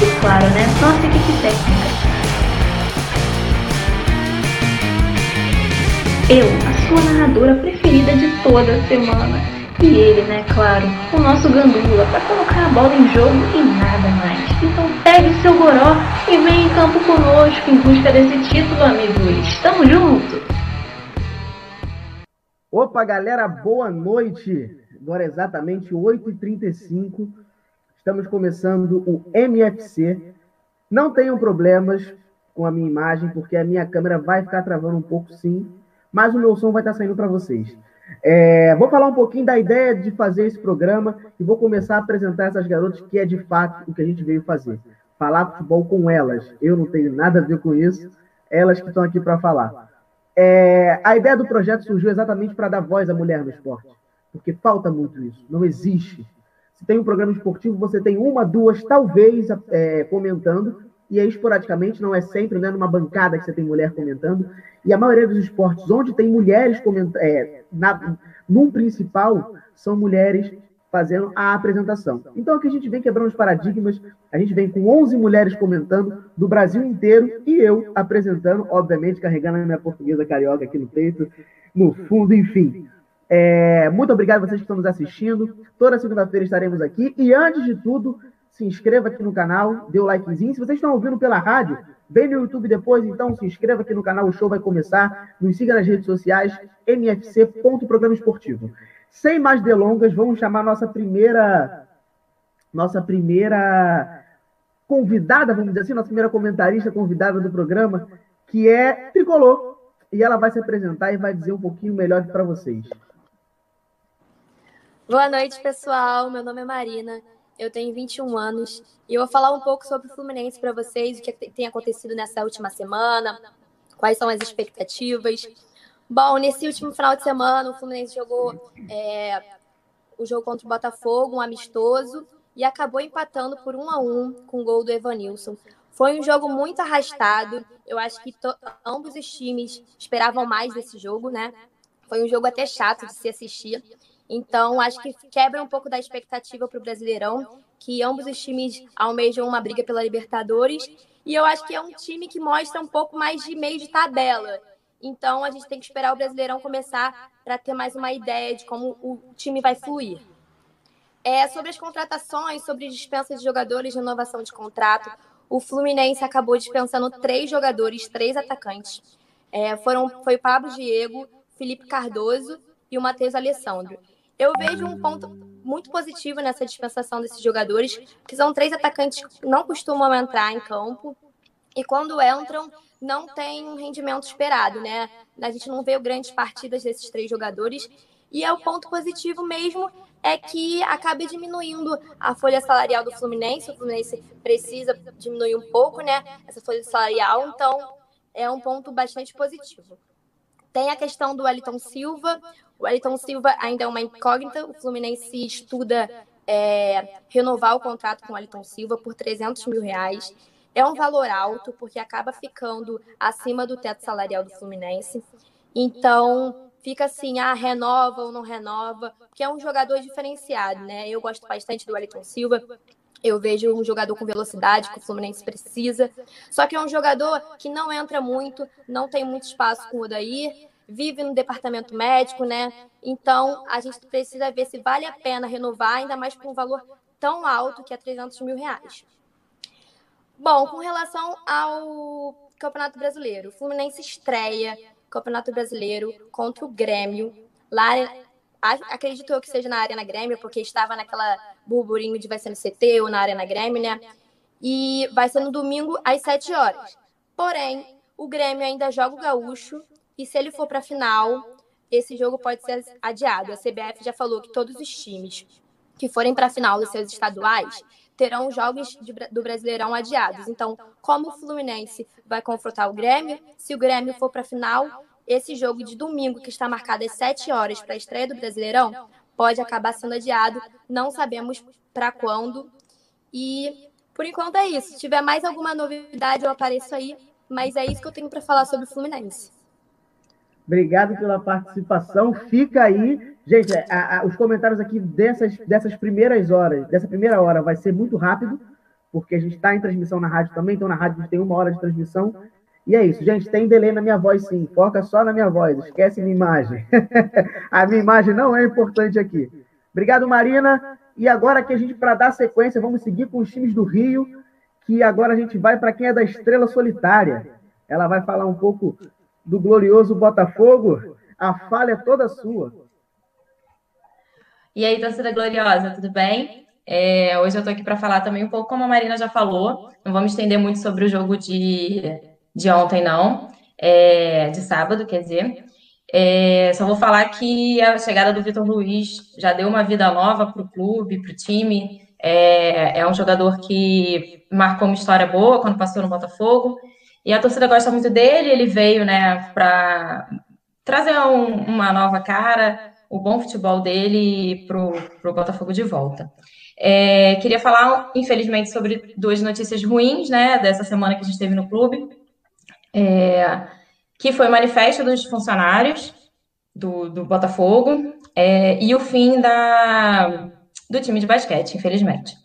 E claro, né? Nossa equipe técnica. Eu, a sua narradora preferida de toda a semana. E ele, né, claro, o nosso gandula, para colocar a bola em jogo e nada mais. Então pegue seu goró e vem em campo conosco em busca desse título, amigos. Tamo junto! Opa, galera, boa noite! Agora é exatamente 8h35 Estamos começando o MFC. Não tenham problemas com a minha imagem, porque a minha câmera vai ficar travando um pouco, sim, mas o meu som vai estar saindo para vocês. É, vou falar um pouquinho da ideia de fazer esse programa e vou começar a apresentar essas garotas, que é de fato o que a gente veio fazer. Falar futebol com elas. Eu não tenho nada a ver com isso, elas que estão aqui para falar. É, a ideia do projeto surgiu exatamente para dar voz à mulher no esporte, porque falta muito isso, não existe se tem um programa esportivo, você tem uma, duas, talvez, é, comentando, e aí esporadicamente, não é sempre, né, numa bancada que você tem mulher comentando. E a maioria dos esportes onde tem mulheres comentando, é, na, num principal, são mulheres fazendo a apresentação. Então aqui a gente vem quebrando os paradigmas, a gente vem com 11 mulheres comentando do Brasil inteiro e eu apresentando, obviamente, carregando a minha portuguesa carioca aqui no peito, no fundo, enfim. É, muito obrigado a vocês que estão nos assistindo. Toda segunda-feira estaremos aqui. E antes de tudo, se inscreva aqui no canal, dê o likezinho. Se vocês estão ouvindo pela rádio, vem no YouTube depois, então se inscreva aqui no canal, o show vai começar. Nos siga nas redes sociais, mfc.programa esportivo. Sem mais delongas, vamos chamar nossa primeira nossa primeira convidada, vamos dizer assim, nossa primeira comentarista convidada do programa, que é Tricolor. E ela vai se apresentar e vai dizer um pouquinho melhor para vocês. Boa noite, pessoal. Meu nome é Marina. Eu tenho 21 anos e eu vou falar um pouco sobre o Fluminense para vocês, o que tem acontecido nessa última semana, quais são as expectativas. Bom, nesse último final de semana, o Fluminense jogou é, o jogo contra o Botafogo, um amistoso, e acabou empatando por um a um com o gol do Evanilson. Foi um jogo muito arrastado. Eu acho que ambos os times esperavam mais desse jogo, né? Foi um jogo até chato de se assistir. Então, acho que quebra um pouco da expectativa para o Brasileirão, que ambos os times almejam uma briga pela Libertadores. E eu acho que é um time que mostra um pouco mais de meio de tabela. Então, a gente tem que esperar o Brasileirão começar para ter mais uma ideia de como o time vai fluir. É, sobre as contratações, sobre dispensa de jogadores, renovação de contrato, o Fluminense acabou dispensando três jogadores, três atacantes. É, foram, foi o Pablo Diego, Felipe Cardoso e o Matheus Alessandro. Eu vejo um ponto muito positivo nessa dispensação desses jogadores, que são três atacantes que não costumam entrar em campo e quando entram não tem um rendimento esperado, né? A gente não vê grandes partidas desses três jogadores e é o ponto positivo mesmo é que acaba diminuindo a folha salarial do Fluminense. O Fluminense precisa diminuir um pouco, né? Essa folha salarial, então é um ponto bastante positivo. Tem a questão do Wellington Silva. O Wellington Silva ainda é uma incógnita. O Fluminense estuda é, renovar o contrato com o Wellington Silva por 300 mil reais. É um valor alto, porque acaba ficando acima do teto salarial do Fluminense. Então, fica assim, ah, renova ou não renova, porque é um jogador diferenciado, né? Eu gosto bastante do Wellington Silva. Eu vejo um jogador com velocidade que o Fluminense precisa. Só que é um jogador que não entra muito, não tem muito espaço com o Odair, vive no departamento médico, né? Então, a gente precisa ver se vale a pena renovar, ainda mais por um valor tão alto que é 300 mil reais. Bom, com relação ao Campeonato Brasileiro, o Fluminense estreia Campeonato Brasileiro contra o Grêmio. Lá, acredito eu que seja na Arena Grêmio, porque estava naquela burburinho de vai ser no CT ou na Arena Grêmio, né? E vai ser no domingo às 7 horas. Porém, o Grêmio ainda joga o Gaúcho e se ele for para a final, esse jogo pode ser adiado. A CBF já falou que todos os times que forem para a final dos seus estaduais terão jogos de, do Brasileirão adiados. Então, como o Fluminense vai confrontar o Grêmio, se o Grêmio for para a final, esse jogo de domingo, que está marcado às 7 horas para a estreia do Brasileirão, pode acabar sendo adiado. Não sabemos para quando. E por enquanto é isso. Se tiver mais alguma novidade, eu apareço aí. Mas é isso que eu tenho para falar sobre o Fluminense. Obrigado pela participação. Fica aí. Gente, a, a, os comentários aqui dessas, dessas primeiras horas, dessa primeira hora, vai ser muito rápido, porque a gente está em transmissão na rádio também, então na rádio a gente tem uma hora de transmissão. E é isso, gente. Tem delay na minha voz, sim. Foca só na minha voz. Esquece minha imagem. a minha imagem não é importante aqui. Obrigado, Marina. E agora aqui a gente, para dar sequência, vamos seguir com os times do Rio, que agora a gente vai para quem é da Estrela Solitária. Ela vai falar um pouco do glorioso Botafogo. A falha é toda sua. E aí, torcida gloriosa, tudo bem? É, hoje eu estou aqui para falar também um pouco, como a Marina já falou, não vamos estender muito sobre o jogo de, de ontem, não, é, de sábado, quer dizer. É, só vou falar que a chegada do Vitor Luiz já deu uma vida nova para o clube, para o time. É, é um jogador que marcou uma história boa quando passou no Botafogo. E a torcida gosta muito dele, ele veio, né, para trazer um, uma nova cara, o bom futebol dele para o Botafogo de volta. É, queria falar, infelizmente, sobre duas notícias ruins, né, dessa semana que a gente teve no clube, é, que foi o manifesto dos funcionários do, do Botafogo é, e o fim da, do time de basquete, infelizmente.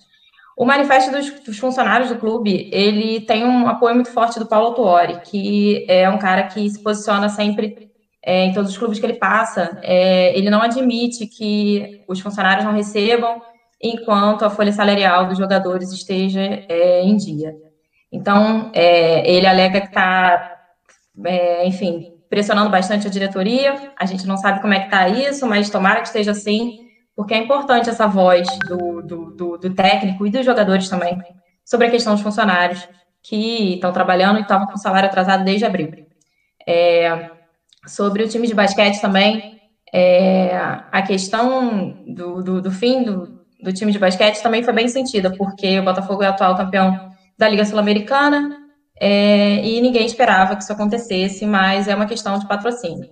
O manifesto dos, dos, funcionários do clube, ele tem um apoio muito forte do Paulo Tuori, que é um cara que se posiciona sempre é, em todos os clubes que ele passa. É, ele não admite que os funcionários não recebam enquanto a folha salarial dos jogadores esteja é, em dia. Então, é, ele alega que está, é, enfim, pressionando bastante a diretoria. A gente não sabe como é que está isso, mas tomara que esteja assim porque é importante essa voz do, do, do, do técnico e dos jogadores também sobre a questão dos funcionários que estão trabalhando e estavam com salário atrasado desde abril. É, sobre o time de basquete também, é, a questão do, do, do fim do, do, time de basquete também foi bem sentida, porque o Botafogo é atual campeão da Liga Sul-Americana é, e ninguém esperava que isso acontecesse, mas é uma questão de patrocínio.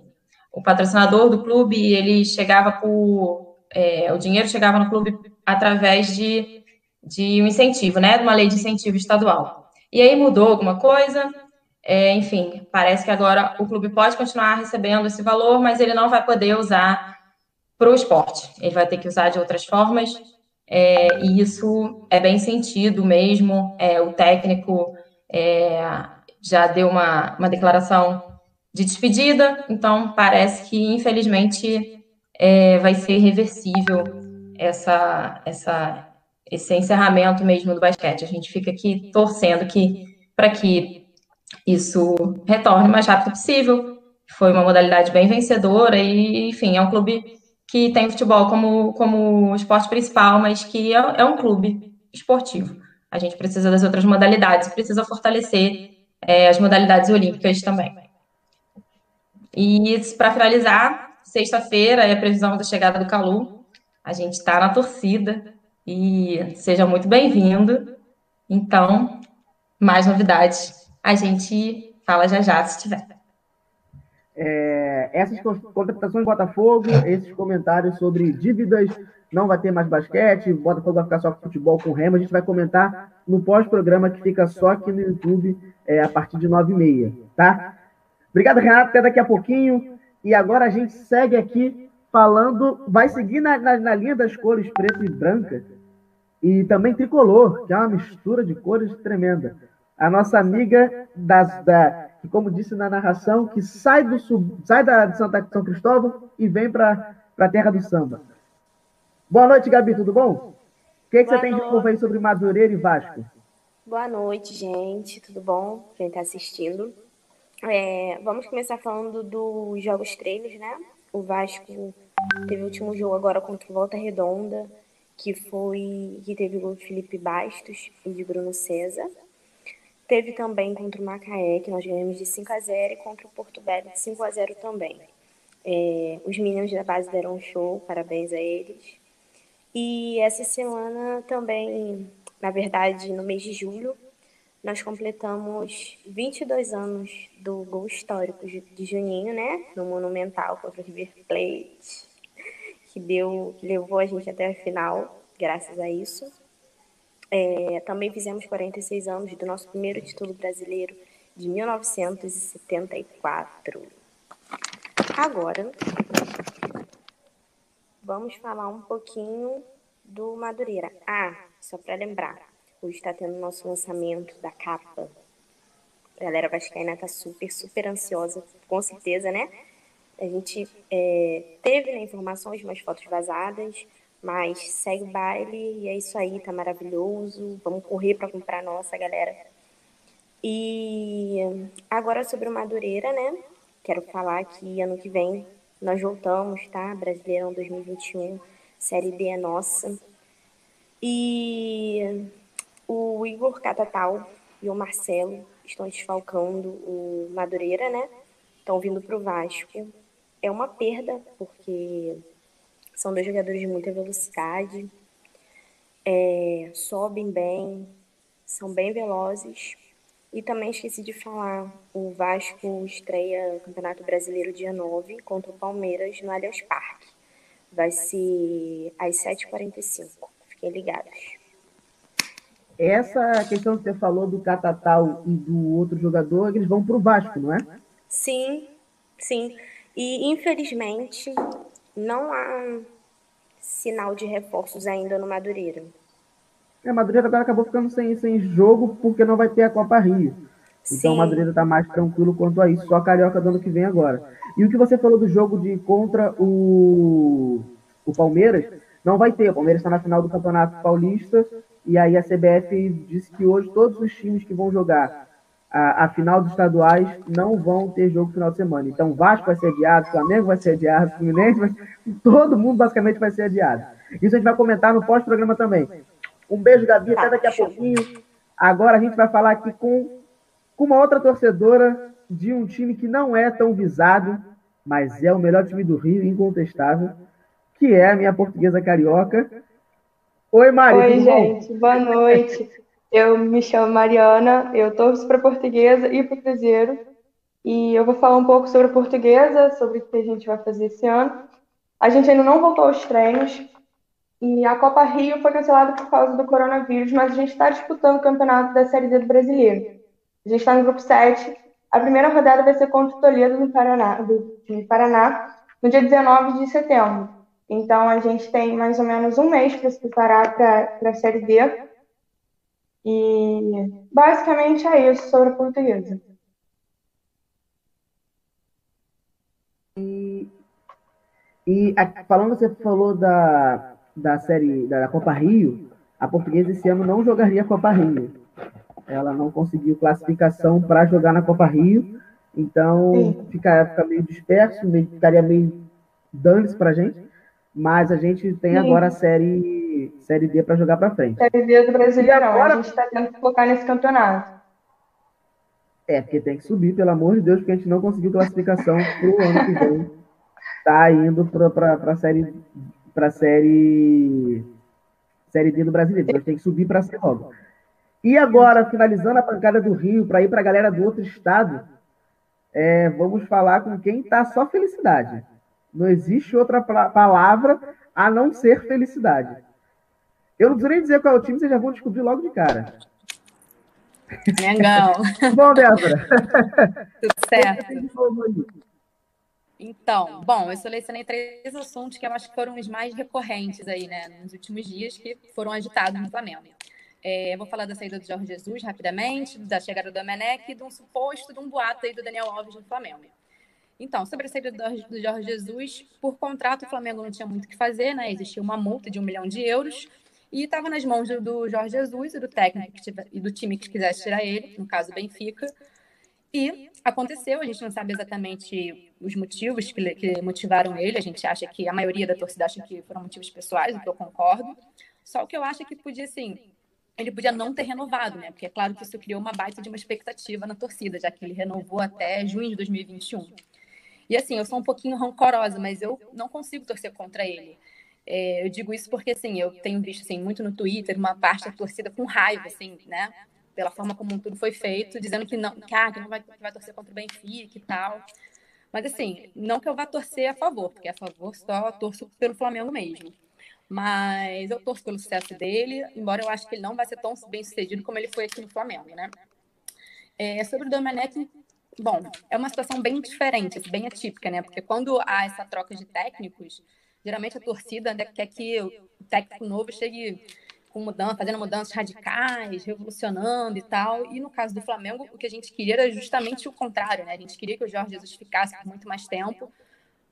O patrocinador do clube, ele chegava por é, o dinheiro chegava no clube através de, de um incentivo, né, de uma lei de incentivo estadual. E aí mudou alguma coisa, é, enfim, parece que agora o clube pode continuar recebendo esse valor, mas ele não vai poder usar para o esporte. Ele vai ter que usar de outras formas, é, e isso é bem sentido mesmo. É, o técnico é, já deu uma, uma declaração de despedida, então parece que, infelizmente, é, vai ser reversível essa, essa, esse encerramento mesmo do basquete. A gente fica aqui torcendo que para que isso retorne o mais rápido possível. Foi uma modalidade bem vencedora e, enfim, é um clube que tem futebol como, como esporte principal, mas que é, é um clube esportivo. A gente precisa das outras modalidades, precisa fortalecer é, as modalidades olímpicas também. E para finalizar, Sexta-feira é a previsão da chegada do Calu. A gente está na torcida e seja muito bem-vindo. Então, mais novidades, a gente fala já já se tiver. É, essas contratações do Botafogo, esses comentários sobre dívidas, não vai ter mais basquete, o Botafogo vai ficar só com futebol com remo, a gente vai comentar no pós-programa que fica só aqui no YouTube é, a partir de 9h30, tá? Obrigado, Renato, até daqui a pouquinho. E agora a gente segue aqui falando, vai seguir na, na, na linha das cores preto e branca e também tricolor, que é uma mistura de cores tremenda. A nossa amiga das, da, que, como disse na narração, que sai do sai da de Santa São Cristóvão e vem para a terra do samba. Boa noite, Gabi, tudo bom? O que, que você tem de novo aí sobre Madureira e Vasco? Boa noite, gente, tudo bom? Quem está assistindo. É, vamos começar falando dos jogos treinos, né? O Vasco teve o último jogo agora contra o Volta Redonda, que foi que teve o gol de Felipe Bastos e de Bruno César. Teve também contra o Macaé, que nós ganhamos de 5 a 0 e contra o Porto Velho de 5 a 0 também. É, os meninos da base deram um show, parabéns a eles. E essa semana também, na verdade, no mês de julho, nós completamos 22 anos do gol histórico de Juninho, né? No Monumental contra o River Plate, que deu, levou a gente até a final, graças a isso. É, também fizemos 46 anos do nosso primeiro título brasileiro de 1974. Agora, vamos falar um pouquinho do Madureira. Ah, só para lembrar, Hoje está tendo nosso lançamento da capa. A galera vascaína está super, super ansiosa, com certeza, né? A gente é, teve né, informações, umas fotos vazadas, mas segue o baile e é isso aí, tá maravilhoso. Vamos correr para comprar nossa, galera. E agora sobre o Madureira, né? Quero falar que ano que vem nós voltamos, tá? Brasileirão 2021, Série D é nossa. E o Igor Catatal e o Marcelo estão desfalcando o Madureira, né? Estão vindo para o Vasco. É uma perda, porque são dois jogadores de muita velocidade, é, sobem bem, são bem velozes. E também esqueci de falar, o Vasco estreia o Campeonato Brasileiro dia 9 contra o Palmeiras no Allianz Parque. Vai ser às 7h45. Fiquem ligados. Essa questão que você falou do Catatal e do outro jogador, eles vão para o Vasco, não é? Sim, sim. E infelizmente não há sinal de reforços ainda no Madureira. É, Madureira agora acabou ficando sem, sem jogo porque não vai ter a Copa Rio. Então o Madureira está mais tranquilo quanto a isso, só a Carioca do ano que vem agora. E o que você falou do jogo de contra o, o Palmeiras, não vai ter. O Palmeiras está na final do Campeonato Paulista e aí a CBF disse que hoje todos os times que vão jogar a, a final dos estaduais não vão ter jogo final de semana. Então Vasco vai ser adiado, Flamengo vai ser adiado, Fluminense vai... todo mundo basicamente vai ser adiado. Isso a gente vai comentar no pós-programa também. Um beijo, Gabi, até daqui a pouquinho. Agora a gente vai falar aqui com, com uma outra torcedora de um time que não é tão visado, mas é o melhor time do Rio, incontestável, que é a minha portuguesa carioca. Oi, Mari. Oi, gente. Bom? Boa noite. Eu me chamo Mariana, eu torço para Portuguesa e para o Cruzeiro. E eu vou falar um pouco sobre a Portuguesa, sobre o que a gente vai fazer esse ano. A gente ainda não voltou aos treinos e a Copa Rio foi cancelada por causa do coronavírus, mas a gente está disputando o campeonato da Série D do Brasileiro. A gente está no grupo 7. A primeira rodada vai ser contra o Toledo, no Paraná, do, Paraná, no dia 19 de setembro. Então, a gente tem mais ou menos um mês para se preparar para a Série D. E basicamente é isso sobre a portuguesa. E, e a, falando, você falou da, da série da Copa Rio, a portuguesa esse ano não jogaria a Copa Rio. Ela não conseguiu classificação para jogar na Copa Rio, então fica, fica meio disperso, meio, ficaria meio dane-se para a gente. Mas a gente tem Sim. agora a série, série D para jogar para frente. Série D do Brasileirão. Agora... A gente está tendo que focar nesse campeonato. É, porque tem que subir, pelo amor de Deus, porque a gente não conseguiu classificação para o ano que vem. Tá indo para a série para série série D do Brasileiro. Então a gente tem que subir para ser logo. E agora, finalizando a pancada do Rio, para ir para a galera do outro estado, é, vamos falar com quem está só felicidade. Não existe outra palavra a não ser felicidade. Eu não preciso nem dizer qual é o time, vocês já vão descobrir logo de cara. Mengão. Bom, Débora. Tudo certo. Então, bom, eu selecionei três assuntos que eu acho que foram os mais recorrentes aí, né, nos últimos dias, que foram agitados no Flamengo. É, eu vou falar da saída do Jorge Jesus rapidamente, da chegada do Domenech e de um suposto, de um boato aí do Daniel Alves no Flamengo. Então, sobre a saída do Jorge Jesus, por contrato o Flamengo não tinha muito o que fazer, né? Existia uma multa de um milhão de euros e estava nas mãos do Jorge Jesus e do técnico e do time que quisesse tirar ele, no caso Benfica. E aconteceu, a gente não sabe exatamente os motivos que, que, motivaram ele, a gente acha que a maioria da torcida acha que foram motivos pessoais, o que eu concordo. Só o que eu acho é que podia, assim, ele podia não ter renovado, né? Porque é claro que isso criou uma baita de uma expectativa na torcida, já que ele renovou até junho de 2021. E assim, eu sou um pouquinho rancorosa, mas eu não consigo torcer contra ele. É, eu digo isso porque, assim, eu tenho visto, assim, muito no Twitter, uma parte da torcida com raiva, assim, né? pela forma como tudo foi feito, dizendo que não, que, ah, que não vai, que vai torcer contra o Benfica e tal. Mas assim, não que eu vá torcer a favor, porque a favor só torço pelo Flamengo mesmo. Mas eu torço pelo sucesso dele, embora eu acho que ele não vai ser tão bem sucedido como ele foi aqui no Flamengo, né? É, sobre o Domenech, bom, é uma situação bem diferente, bem atípica, né? Porque quando há essa troca de técnicos, geralmente a torcida quer que o técnico novo chegue com mudança, fazendo mudanças radicais, revolucionando e tal. E no caso do Flamengo, o que a gente queria era justamente o contrário, né? A gente queria que o Jorge Jesus ficasse por muito mais tempo,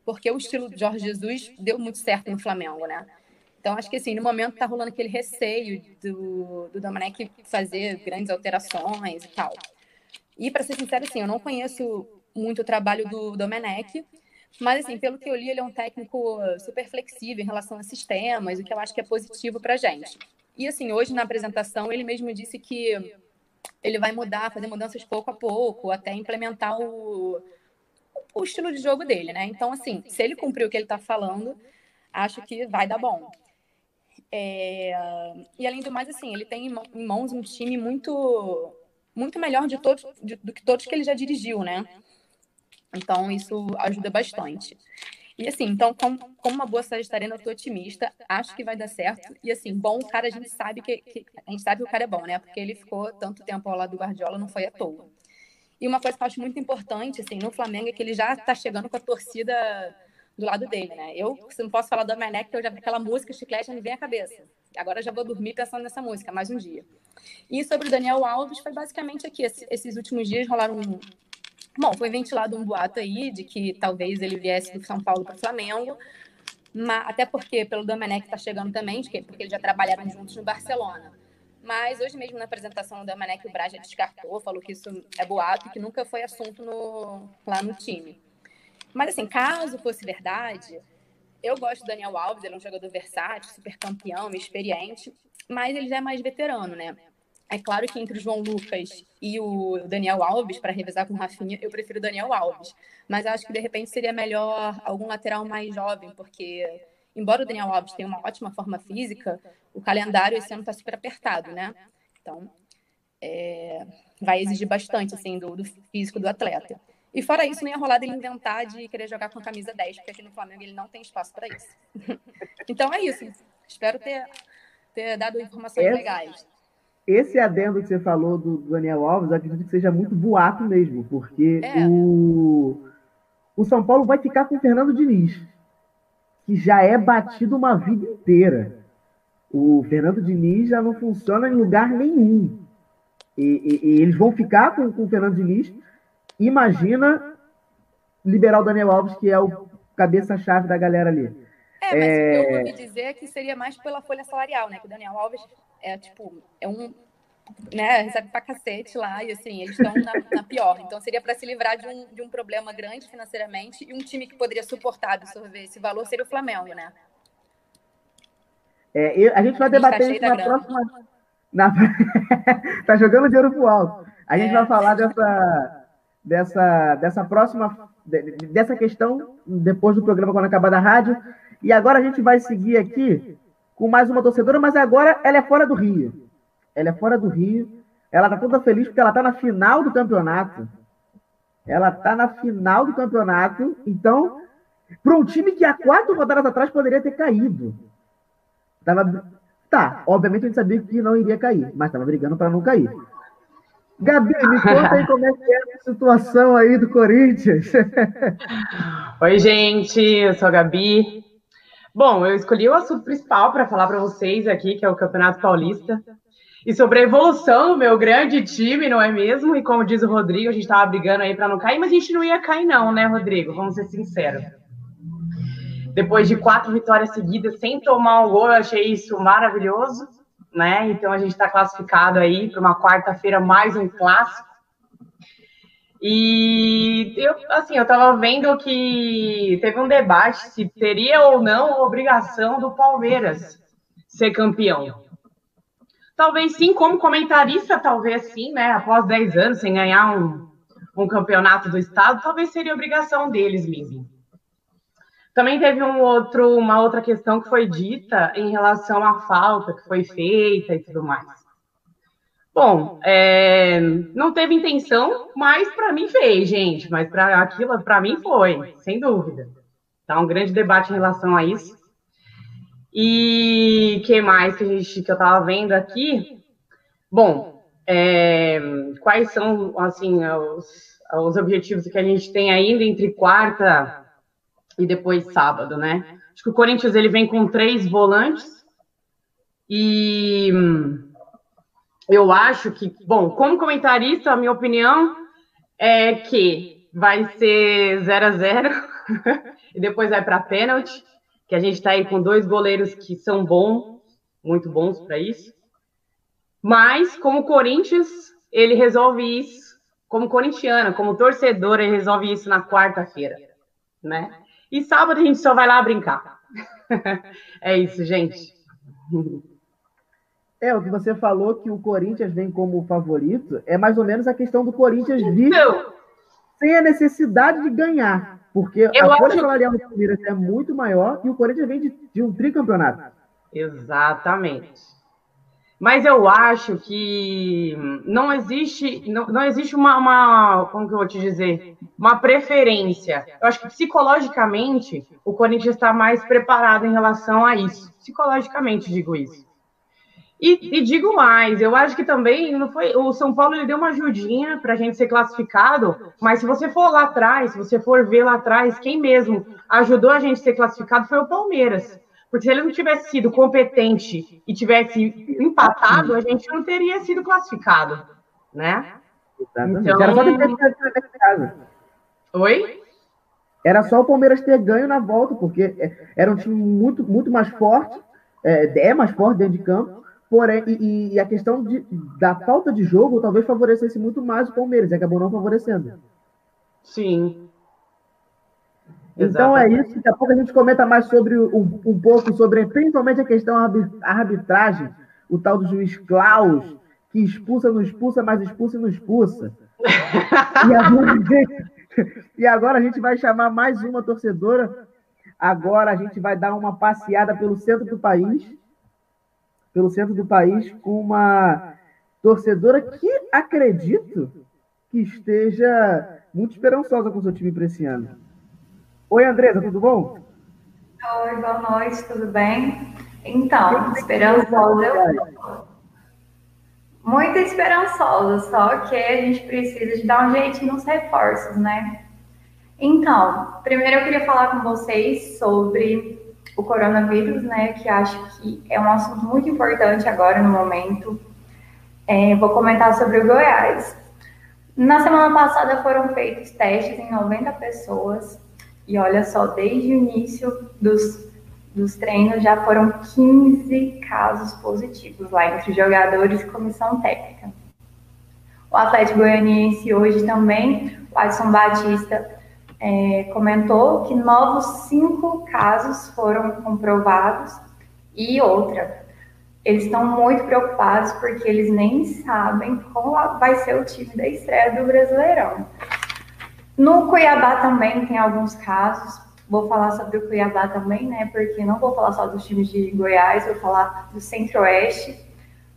porque o estilo do Jorge Jesus deu muito certo no Flamengo, né? Então, acho que assim, no momento tá rolando aquele receio do, do Domenech fazer grandes alterações e tal. E, para ser sincero, assim, eu não conheço muito o trabalho do Domenech, mas, assim, pelo que eu li, ele é um técnico super flexível em relação a sistemas, o que eu acho que é positivo para a gente. E assim, hoje na apresentação ele mesmo disse que ele vai mudar, fazer mudanças pouco a pouco, até implementar o, o estilo de jogo dele, né? Então, assim, se ele cumprir o que ele está falando, acho que vai dar bom. É... E além do mais, assim, ele tem em mãos um time muito muito melhor de todos, de, do que todos que ele já dirigiu, né? Então, isso ajuda bastante. E assim, então, como, uma boa sagitariana, eu tô otimista, acho que vai dar certo. E assim, bom, o cara a gente sabe que, que, a gente sabe que o cara é bom, né? Porque ele ficou tanto tempo ao lado do Guardiola, não foi à toa. E uma coisa que eu acho muito importante, assim, no Flamengo é que ele já tá chegando com a torcida do lado dele, né? Eu, se não posso falar do Amanek, eu já aquela música chiclete já me vem à cabeça. Agora já vou dormir pensando nessa música mais um dia. E sobre o Daniel Alves, foi basicamente aqui. Esses últimos dias rolaram Bom, foi ventilado um boato aí de que talvez ele viesse do São Paulo para o Flamengo, mas, até porque pelo Domenech está chegando também, porque eles já trabalharam juntos no Barcelona. Mas hoje mesmo na apresentação do Domenech, o Braja descartou, falou que isso é boato que nunca foi assunto no, lá no time. Mas assim, caso fosse verdade, eu gosto do Daniel Alves, ele é um jogador versátil, super campeão, experiente, mas ele já é mais veterano, né? É claro que entre o João Lucas e o Daniel Alves, para revezar com o Rafinha, eu prefiro o Daniel Alves. Mas acho que de repente seria melhor algum lateral mais jovem, porque, embora o Daniel Alves tenha uma ótima forma física, o calendário esse ano está super apertado, né? Então, é, vai exigir bastante assim, do, do, físico do atleta. E fora isso, não ia rolar dele inventar de querer jogar com a camisa 10, porque aqui no Flamengo ele não tem espaço para isso. então é isso. Espero ter, ter dado informações legais esse adendo que você falou do, Daniel Alves, acredito que seja muito boato mesmo, porque é. o, o São Paulo vai ficar com o Fernando Diniz, que já é batido uma vida inteira. O Fernando Diniz já não funciona em lugar nenhum. E, e, e eles vão ficar com, com o Fernando Diniz. Imagina liberar o Daniel Alves, que é o cabeça-chave da galera ali. É, mas é... o que eu ouvi dizer é que seria mais pela folha salarial, né? Que o Daniel Alves é tipo, é um. Né, recebe pra cacete lá, e assim, eles estão na, na, pior. Então seria para se livrar de um, de um problema grande financeiramente e um time que poderia suportar, absorver esse valor seria o Flamengo, né? É, eu, a gente vai debater isso na próxima. Na... tá jogando dinheiro pro alto. A gente é. vai falar dessa, dessa, dessa próxima, dessa questão depois do programa, quando acabar da rádio. E agora a gente vai seguir aqui com mais uma torcedora, mas agora ela é fora do Rio. Ela é fora do Rio. Ela tá toda feliz porque ela tá na final do campeonato. Ela tá na final do campeonato. Então, para um time que há quatro rodadas atrás poderia ter caído. Tava... Tá, obviamente a gente sabia que não iria cair, mas estava brigando para não cair. Gabi, me conta aí como é que é a situação aí do Corinthians. Oi, gente, eu sou a Gabi. Bom, eu escolhi o assunto principal para falar para vocês aqui, que é o Campeonato Paulista. E sobre a evolução do meu grande time, não é mesmo? E como diz o Rodrigo, a gente estava brigando aí para não cair, mas a gente não ia cair, não, né, Rodrigo? Vamos ser sinceros. Depois de quatro vitórias seguidas sem tomar um gol, eu achei isso maravilhoso né? Então a gente está classificado aí para uma quarta-feira mais um clássico. E eu, assim, eu estava vendo que teve um debate se teria ou não obrigação do Palmeiras ser campeão. Talvez sim, como comentarista, talvez sim, né? Após 10 anos sem ganhar um, um campeonato do estado, talvez seria obrigação deles mesmo. Também teve um outro, uma outra questão que foi dita em relação à falta que foi feita e tudo mais. Bom, é, não teve intenção, mas para mim fez, gente. Mas para aquilo, para mim foi, sem dúvida. Tá um grande debate em relação a isso. E que mais que, a gente, que eu estava vendo aqui? Bom, é, quais são assim os, os objetivos que a gente tem ainda entre quarta e depois sábado, né? Acho que o Corinthians ele vem com três volantes e eu acho que, bom, como comentarista, a minha opinião é que vai ser 0 a 0 e depois vai para pênalti, que a gente está aí com dois goleiros que são bons, muito bons para isso. Mas como o Corinthians, ele resolve isso, como corintiana, como torcedor, ele resolve isso na quarta-feira, né? E sábado a gente só vai lá brincar. é isso, gente. É, o que você falou que o Corinthians vem como favorito, é mais ou menos a questão do Corinthians vir então, sem a necessidade de ganhar. Porque a folha salarial do Palmeiras é muito maior e o Corinthians vem de, de um tricampeonato. Exatamente. Mas eu acho que não existe, não, não existe uma, uma, como que eu vou te dizer, uma preferência. Eu acho que psicologicamente o Corinthians está mais preparado em relação a isso. Psicologicamente digo isso. E, e, digo mais, eu acho que também não foi o São Paulo ele deu uma ajudinha para a gente ser classificado, mas se você for lá atrás, se você for ver lá atrás, quem mesmo ajudou a gente ser classificado foi o Palmeiras. Porque se ele não tivesse sido competente e tivesse empatado, a gente não teria sido classificado, né? Exatamente. Então... Era só ter casa. Oi? Era só o Palmeiras ter ganho na volta, porque é, era um time muito, muito mais forte, é, é mais forte dentro de campo, porém, e, e, a questão de, da falta de jogo talvez favorecesse muito mais o Palmeiras, e acabou não favorecendo. Sim. Então é isso. Daqui a pouco a gente comenta mais sobre um, um pouco sobre principalmente a questão da arbitragem, o tal do juiz Klaus, que expulsa, não expulsa, mas expulsa e não expulsa. e, agora, e agora a gente vai chamar mais uma torcedora. Agora a gente vai dar uma passeada pelo centro do país, pelo centro do país, com uma torcedora que acredito que esteja muito esperançosa com o seu time para esse ano. Oi, Andresa, tudo bom? Oi, boa noite, tudo bem? Então, esperançosa. Muito esperançosa, só que a gente precisa de dar um jeitinho nos reforços, né? Então, primeiro eu queria falar com vocês sobre o coronavírus, né? Que acho que é um assunto muito importante agora no momento. É, vou comentar sobre o Goiás. Na semana passada foram feitos testes em 90 pessoas e olha só, desde o início dos, dos treinos já foram 15 casos positivos lá entre jogadores e comissão técnica. O Atlético Goianiense hoje também, o Adson Batista é, comentou que novos cinco casos foram comprovados e outra. Eles estão muito preocupados porque eles nem sabem como vai ser o time da estreia do Brasileirão. No Cuiabá também tem alguns casos. Vou falar sobre o Cuiabá também, né? Porque não vou falar só dos times de Goiás, vou falar do Centro-Oeste.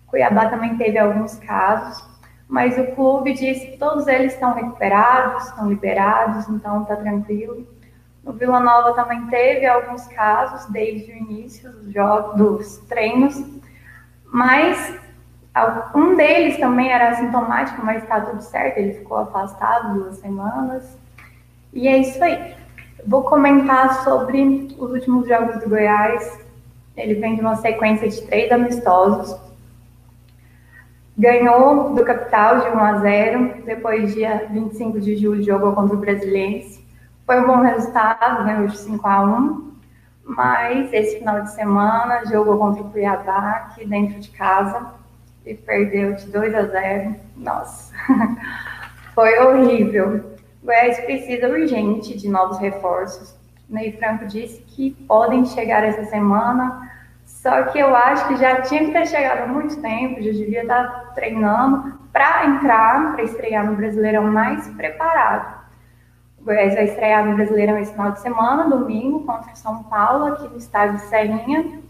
Cuiabá também teve alguns casos, mas o clube disse que todos eles estão recuperados, estão liberados, então tá tranquilo. No Vila Nova também teve alguns casos desde o início dos jogos, dos treinos, mas Um deles também era assintomático, mas está tudo certo, ele ficou afastado duas semanas. E é isso aí. Vou comentar sobre os últimos jogos do Goiás. Ele vem de uma sequência de três amistosos. Ganhou do Capital de 1 a 0, depois dia 25 de julho jogou contra o Brasiliense. Foi um bom resultado, ganhou de 5 a 1, mas esse final de semana jogou contra o Cuiabá, aqui dentro de casa, e perdeu de 2 a 0. Nossa, foi horrível. Goiás precisa urgente de novos reforços. Ney Franco disse que podem chegar essa semana, só que eu acho que já tinha que ter chegado há muito tempo, já devia estar treinando para entrar, para estrear no Brasileirão mais preparado. O Goiás vai estrear no Brasileirão esse final de semana, domingo, contra São Paulo, aqui no estádio Serrinha,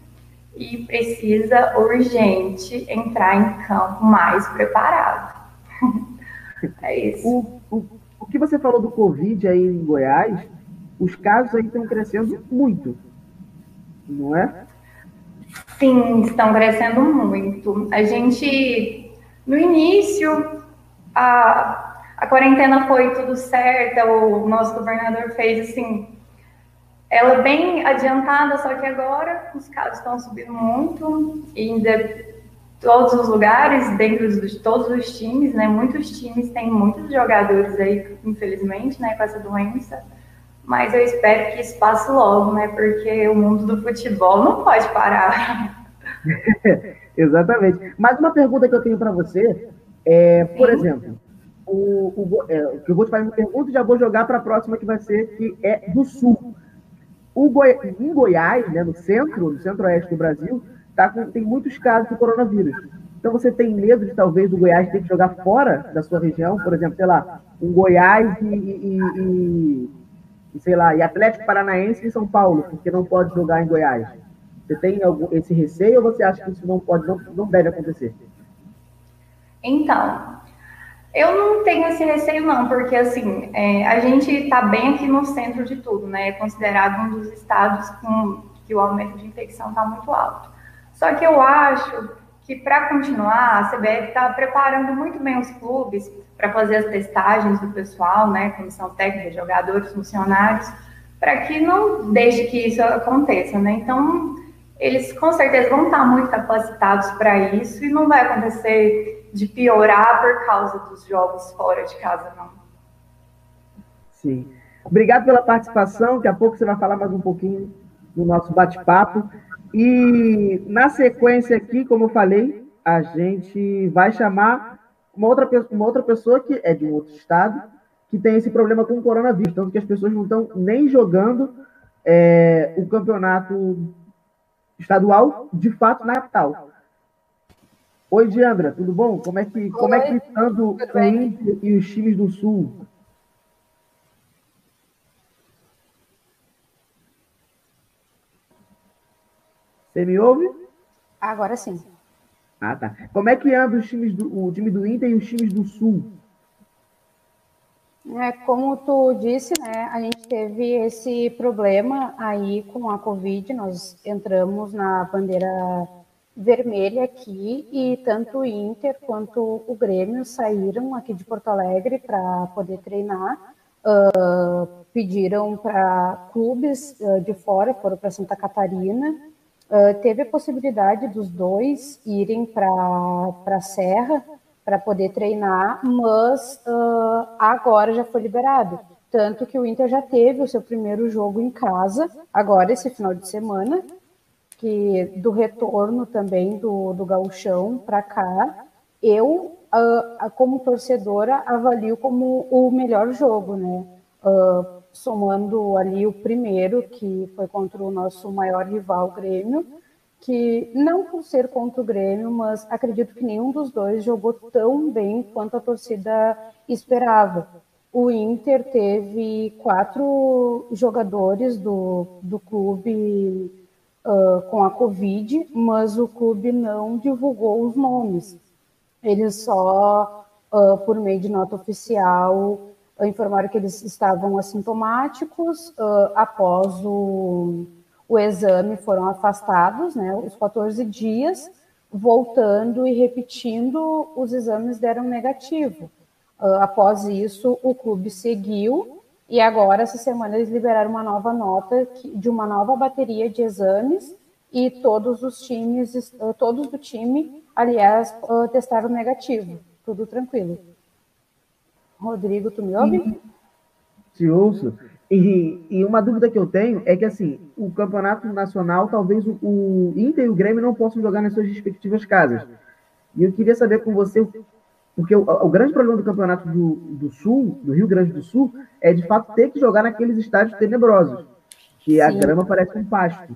e precisa urgente entrar em campo mais preparado. é isso. O, o, o que você falou do Covid aí em Goiás, os casos aí estão crescendo muito, não é? Sim, estão crescendo muito. A gente, no início, a, a quarentena foi tudo certa, o nosso governador fez assim, ela é bem adiantada, só que agora os casos estão subindo muito, e ainda todos os lugares, dentro de todos os times, né? Muitos times têm muitos jogadores aí, infelizmente, né, com essa doença. Mas eu espero que isso passe logo, né? Porque o mundo do futebol não pode parar. Exatamente. Mas uma pergunta que eu tenho para você é, por exemplo, o, o, é, eu vou te fazer uma pergunta e já vou jogar para a próxima que vai ser que é do Sul. O Goi... Em Goiás, né, no centro, no centro-oeste do Brasil, tá com... tem muitos casos de coronavírus. Então você tem medo de talvez o Goiás ter que jogar fora da sua região, por exemplo, sei lá, um Goiás e, e, e, e sei lá, e Atlético Paranaense em São Paulo, porque não pode jogar em Goiás. Você tem algum, esse receio ou você acha que isso não pode, não, não deve acontecer? Então, eu não tenho esse receio, não, porque assim, é, a gente está bem aqui no centro de tudo, né? É considerado um dos estados com que o aumento de infecção está muito alto. Só que eu acho que para continuar, a CBF está preparando muito bem os clubes para fazer as testagens do pessoal, né? Comissão técnica, jogadores, funcionários, para que não deixe que isso aconteça, né? Então, eles com certeza vão estar muito capacitados para isso e não vai acontecer de piorar por causa dos jogos fora de casa, não. Sim. Obrigado pela participação. Daqui a pouco você vai falar mais um pouquinho do nosso bate-papo. E na sequência aqui, como eu falei, a gente vai chamar uma outra, uma outra pessoa que é de um outro estado, que tem esse problema com o coronavírus, tanto que as pessoas não estão nem jogando é, o campeonato estadual, de fato, na capital. Oi, Diandra, tudo bom? Como é que como é que estando o Inter e os times do Sul? Você me ouve? Agora sim. Ah, tá. Como é que anda os times do, o time do Inter e os times do Sul? É, como tu disse, né, a gente teve esse problema aí com a Covid, nós entramos na bandeira vermelha aqui e tanto o Inter quanto o Grêmio saíram aqui de Porto Alegre para poder treinar. Uh, pediram para clubes uh, de fora, foram para Santa Catarina. Uh, teve a possibilidade dos dois irem para a Serra para poder treinar, mas agora já foi liberado. Tanto que o Inter já teve o seu primeiro jogo em casa, agora esse final de semana, que do retorno também do, do gauchão para cá, eu, uh, como torcedora, avalio como o melhor jogo, né? Uh, somando ali o primeiro, que foi contra o nosso maior rival, Grêmio, que não por ser contra o Grêmio, mas acredito que nenhum dos dois jogou tão bem quanto a torcida esperava. O Inter teve quatro jogadores do, do clube uh, com a Covid, mas o clube não divulgou os nomes. Eles só, uh, por meio de nota oficial, uh, informaram que eles estavam assintomáticos. após o, o exame, foram afastados, né, os 14 dias, voltando e repetindo, os exames deram negativo. Uh, após isso, o clube seguiu e agora, essa semana, eles liberaram uma nova nota de uma nova bateria de exames e todos os times, uh, todos do time, aliás, uh, testaram negativo. Tudo tranquilo. Rodrigo, tu me ouve? Te ouço. E, e, uma dúvida que eu tenho é que, assim, o campeonato nacional, talvez o, o, Inter e o Grêmio não possam jogar nas suas respectivas casas. E eu queria saber com você, porque o, o grande problema do campeonato do, do, Sul, do Rio Grande do Sul, é de fato ter que jogar naqueles estádios tenebrosos, que Sim. a grama parece um pasto.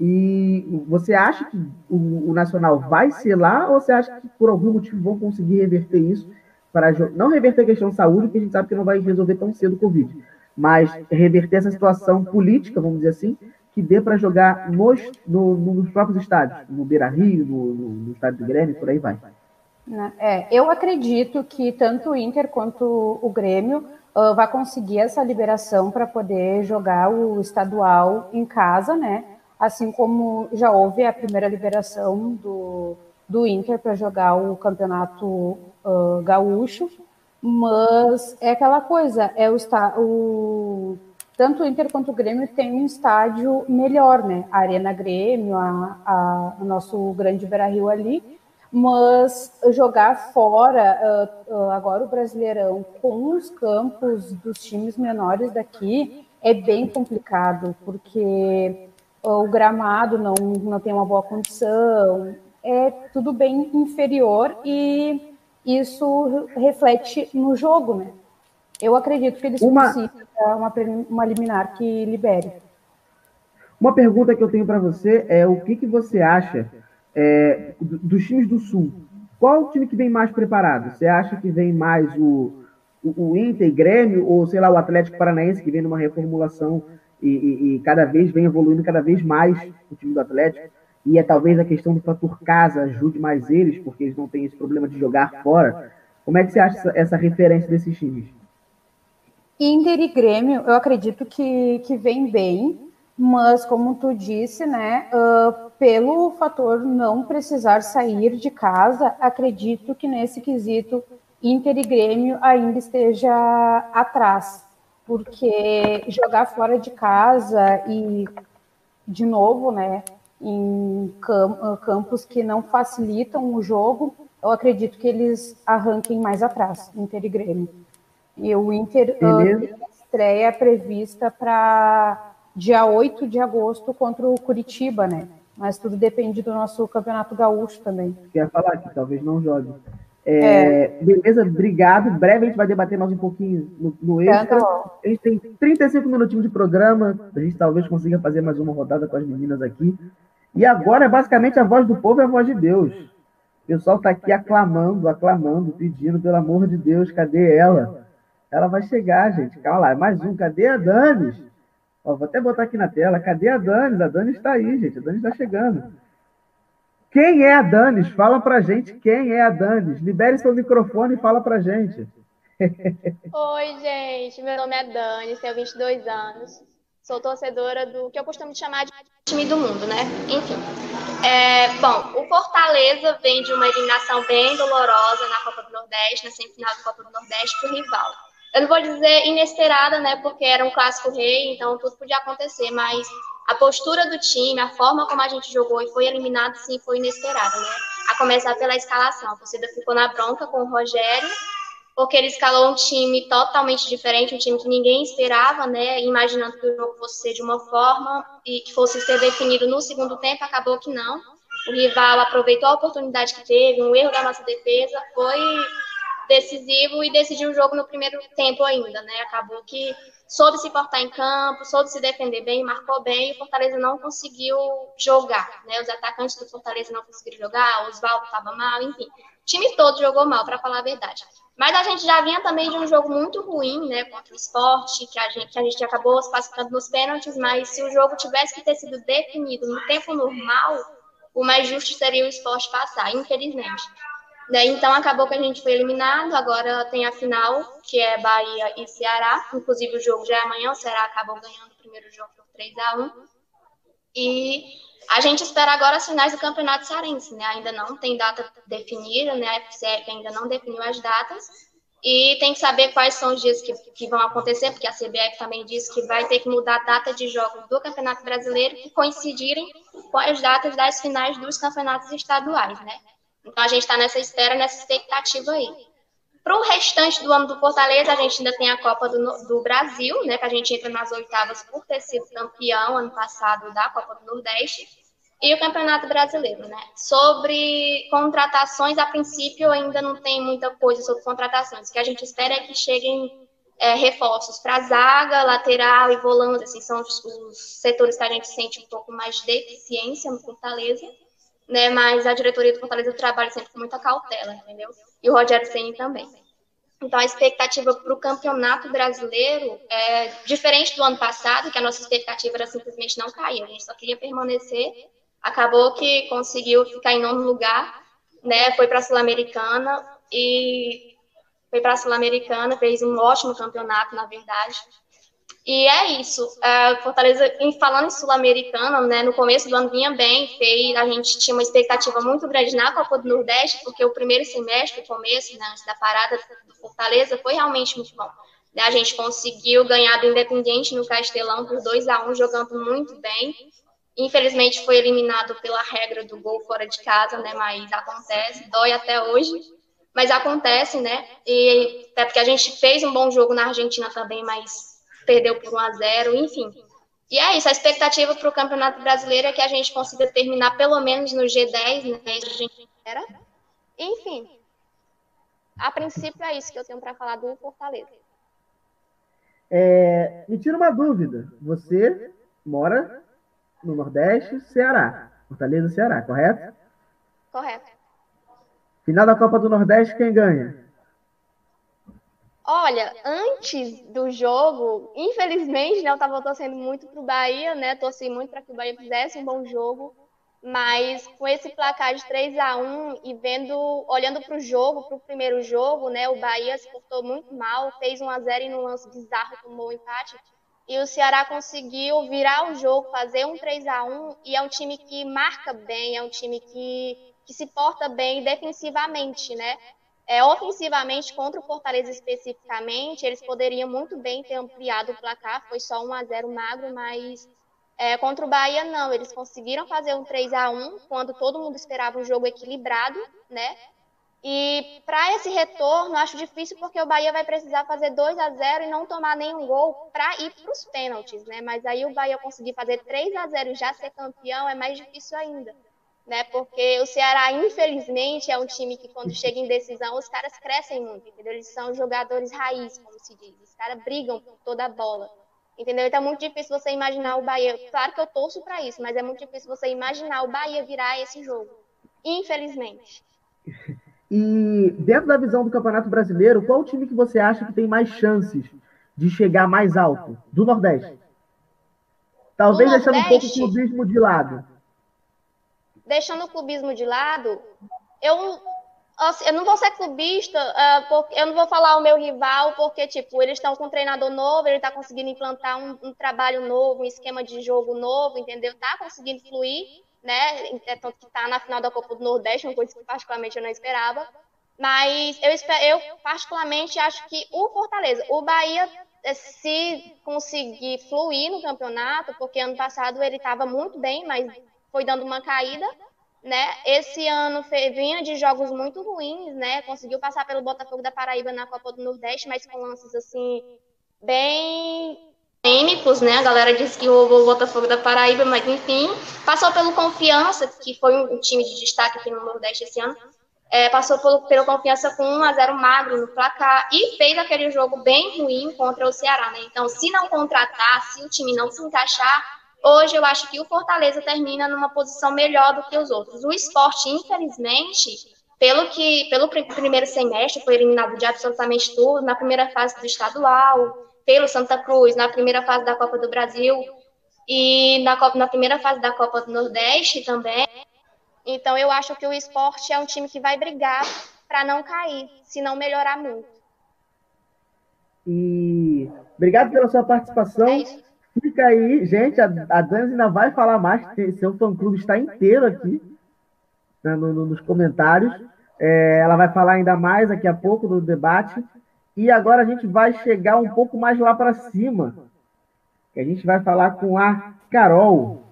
E você acha que o, o, Nacional vai ser lá, ou você acha que por algum motivo vão conseguir reverter isso? para Não reverter a questão de saúde, porque a gente sabe que não vai resolver tão cedo o Covid mas reverter essa situação política, vamos dizer assim, que dê para jogar nos, no, nos próprios estádios, no Beira Rio, no, no, no estádio do Grêmio, por aí vai. Né, é, eu acredito que tanto o Inter quanto o Grêmio uh, vai conseguir essa liberação para poder jogar o estadual em casa, né? Assim como já houve a primeira liberação do, do Inter para jogar o campeonato uh, gaúcho mas é aquela coisa, é o, o tanto o Inter quanto o Grêmio tem um estádio melhor, né? A Arena Grêmio, a, a, o nosso grande Beira-Rio ali, mas jogar fora uh, agora o Brasileirão com os campos dos times menores daqui é bem complicado, porque uh, o gramado não, não tem uma boa condição, é tudo bem inferior e isso reflete no jogo, né? Eu acredito que eles uma... precisam uma, uma liminar que libere. Uma pergunta que eu tenho para você é o que, que você acha é, dos times do Sul? Qual o time que vem mais preparado? Você acha que vem mais o, o, o Inter, Grêmio, ou sei lá, o Atlético Paranaense, que vem numa reformulação e, e, e cada vez vem evoluindo cada vez mais o time do Atlético? e é talvez a questão do fator casa ajude mais eles, porque eles não têm esse problema de jogar fora. Como é que você acha essa, essa referência desses times? Inter e Grêmio, eu acredito que, que vem bem, mas como tu disse, né, uh, pelo fator não precisar sair de casa, acredito que nesse quesito Inter e Grêmio ainda esteja atrás, porque jogar fora de casa e de novo, né, em ah, campos que não facilitam o jogo, eu acredito que eles arranquem mais atrás, Inter e Grêmio. E o Inter uh, estreia prevista para dia 8 de agosto contra o Curitiba, né? Mas tudo depende do nosso campeonato gaúcho também. Quer falar que talvez não jogue. É, é. Beleza, obrigado. Breve a gente vai debater mais um pouquinho no, no extra. A gente tem 35 minutinhos de programa. A gente talvez consiga fazer mais uma rodada com as meninas aqui. E agora é basicamente a voz do povo e a voz de Deus. O pessoal está aqui aclamando, aclamando, pedindo, pelo amor de Deus, cadê ela? Ela vai chegar, gente. Calma lá, mais um. Cadê a Danis? Ó, vou até botar aqui na tela. Cadê a Danis? A Danis está aí, gente. A Danis está chegando. Quem é a Danis? Fala pra gente quem é a Danis. Libere seu microfone e fala pra gente. Oi, gente. Meu nome é Dani, tenho 22 anos. Sou torcedora do que eu costumo chamar de time do mundo, né? Enfim. É, bom, o Fortaleza vem de uma eliminação bem dolorosa na Copa do Nordeste, na semifinal da Copa do Nordeste, para o rival. Eu não vou dizer inesperada, né? Porque era um clássico rei, então tudo podia acontecer, mas a postura do time, a forma como a gente jogou e foi eliminado, sim, foi inesperada, né? A começar pela escalação. A torcida ficou na bronca com o Rogério porque ele escalou um time totalmente diferente, um time que ninguém esperava, né? Imaginando que o jogo fosse ser de uma forma e que fosse ser definido no segundo tempo, acabou que não. O rival aproveitou a oportunidade que teve, um erro da nossa defesa, foi decisivo e decidiu o jogo no primeiro tempo ainda, né? Acabou que soube se portar em campo, soube se defender bem, marcou bem, e o Fortaleza não conseguiu jogar, né? Os atacantes do Fortaleza não conseguiram jogar, o Oswaldo estava mal, enfim. O time todo jogou mal, para falar a verdade. Mas a gente já vinha também de um jogo muito ruim, né, contra o esporte, que a gente, que a gente acabou se classificando nos pênaltis, mas se o jogo tivesse que ter sido definido no tempo normal, o mais justo seria o esporte passar, infelizmente. Né, então acabou que a gente foi eliminado, agora tem a final, que é Bahia e Ceará. Inclusive o jogo já é amanhã, o Ceará acabou ganhando o primeiro jogo por 3 a 1 E a gente espera agora as finais do Campeonato Cearense, né? Ainda não tem data definida, né? A FCF ainda não definiu as datas. E tem que saber quais são os dias que, que vão acontecer, porque a CBF também disse que vai ter que mudar a data de jogos do Campeonato Brasileiro que coincidirem com as datas das finais dos campeonatos estaduais, né? Então a gente está nessa espera, nessa expectativa aí. Para o restante do ano do Fortaleza, a gente ainda tem a Copa do, do, Brasil, né? Que a gente entra nas oitavas por ter sido campeão ano passado da Copa do Nordeste. E o Campeonato Brasileiro, né? Sobre contratações, a princípio ainda não tem muita coisa sobre contratações. O que a gente espera é que cheguem é, reforços para zaga, lateral e volante, assim, são os, os, setores que a gente sente um pouco mais de deficiência no Fortaleza, né? Mas a diretoria do Fortaleza trabalha sempre com muita cautela, entendeu? e o Rogério Ceni também. Então, a expectativa para o campeonato brasileiro é diferente do ano passado, que a nossa expectativa era simplesmente não cair, a gente só queria permanecer. Acabou que conseguiu ficar em nono lugar, né? Foi para a Sul-Americana e foi para a Sul-Americana, fez um ótimo campeonato, na verdade. E é isso. Uh, Fortaleza, em, falando em Sul-Americana, né, no começo do ano vinha bem, fez, a gente tinha uma expectativa muito grande na Copa do Nordeste, porque o primeiro semestre, o começo, né, antes da parada do Fortaleza, foi realmente muito bom. Né, a gente conseguiu ganhar do Independente no Castelão por 2 a 1 jogando muito bem. Infelizmente foi eliminado pela regra do gol fora de casa, né, mas acontece, dói até hoje mas acontece, né? E até porque a gente fez um bom jogo na Argentina também, mas perdeu por 1 a 0 enfim. E é isso, a expectativa para o Campeonato Brasileiro é que a gente consiga terminar pelo menos no G10, né? A gente. Enfim, a princípio é isso que eu tenho para falar do Fortaleza. É, me tira uma dúvida. Você mora no Nordeste, Ceará. Fortaleza, Ceará, correto? Correto. Final da Copa do Nordeste, quem ganha? Olha, antes do jogo, infelizmente, né, eu estava torcendo muito para o Bahia, né? Torci muito para que o Bahia fizesse um bom jogo, mas com esse placar de 3 a 1 e vendo, olhando para o jogo, para o primeiro jogo, né? O Bahia se portou muito mal, fez 1 a 0 e num lance bizarro tomou o um empate. E o Ceará conseguiu virar o jogo, fazer um 3 a 1 e é um time que marca bem, é um time que, que se porta bem defensivamente, né? É, ofensivamente, contra o Fortaleza especificamente, eles poderiam muito bem ter ampliado o placar, foi só 1 a 0 magro, mas é, contra o Bahia não, eles conseguiram fazer um 3 a 1 quando todo mundo esperava um jogo equilibrado, né? E para esse retorno, acho difícil porque o Bahia vai precisar fazer 2 a 0 e não tomar nenhum gol para ir para os pênaltis, né? Mas aí o Bahia conseguir fazer 3 a 0 e já ser campeão é mais difícil ainda né? Porque o Ceará, infelizmente, é um time que quando chega em decisão, os caras crescem muito, entendeu? Eles são jogadores raiz, como se diz. Os caras brigam por toda a bola. Entendeu? Então é muito difícil você imaginar o Bahia. Claro que eu torço para isso, mas é muito difícil você imaginar o Bahia virar esse jogo. Infelizmente. E dentro da visão do Campeonato Brasileiro, qual o time que você acha que tem mais chances de chegar mais alto? Do Nordeste. Talvez Nordeste, deixando um pouco o clubismo de lado deixando o clubismo de lado, eu, assim, eu não vou ser clubista, porque, eu não vou falar o meu rival, porque, tipo, eles estão com um treinador novo, ele está conseguindo implantar um, um, trabalho novo, um esquema de jogo novo, entendeu? Está conseguindo fluir, né? É tanto que está na final da Copa do Nordeste, uma coisa que particularmente eu não esperava. Mas eu, eu particularmente acho que o Fortaleza, o Bahia eh, se conseguir fluir no campeonato, porque ano passado ele estava muito bem, mas foi dando uma caída, né? Esse ano vinha de jogos muito ruins, né? Conseguiu passar pelo Botafogo da Paraíba na Copa do Nordeste, mas com lances assim bem polêmicos, né? A galera disse que roubou o Botafogo da Paraíba, mas enfim, passou pelo Confiança, que foi um time de destaque aqui no Nordeste esse ano. É, passou pelo, pelo Confiança com 1 a 0 magro no placar e fez aquele jogo bem ruim contra o Ceará, né? Então, se não contratar, se o time não se encaixar, Hoje eu acho que o Fortaleza termina numa posição melhor do que os outros. O esporte, infelizmente, pelo que pelo primeiro semestre foi eliminado de absolutamente tudo, na primeira fase do estadual, pelo Santa Cruz, na primeira fase da Copa do Brasil e na, Copa, na primeira fase da Copa do Nordeste também. Então eu acho que o esporte é um time que vai brigar para não cair, se não melhorar muito. E obrigado pela sua participação. É fica aí, gente, a, a Dani ainda vai falar mais, seu fã-clube está inteiro aqui né, no, no, nos comentários. É, ela vai falar ainda mais daqui a pouco do debate. E agora a gente vai chegar um pouco mais lá para cima. Que a gente vai falar com a Carol.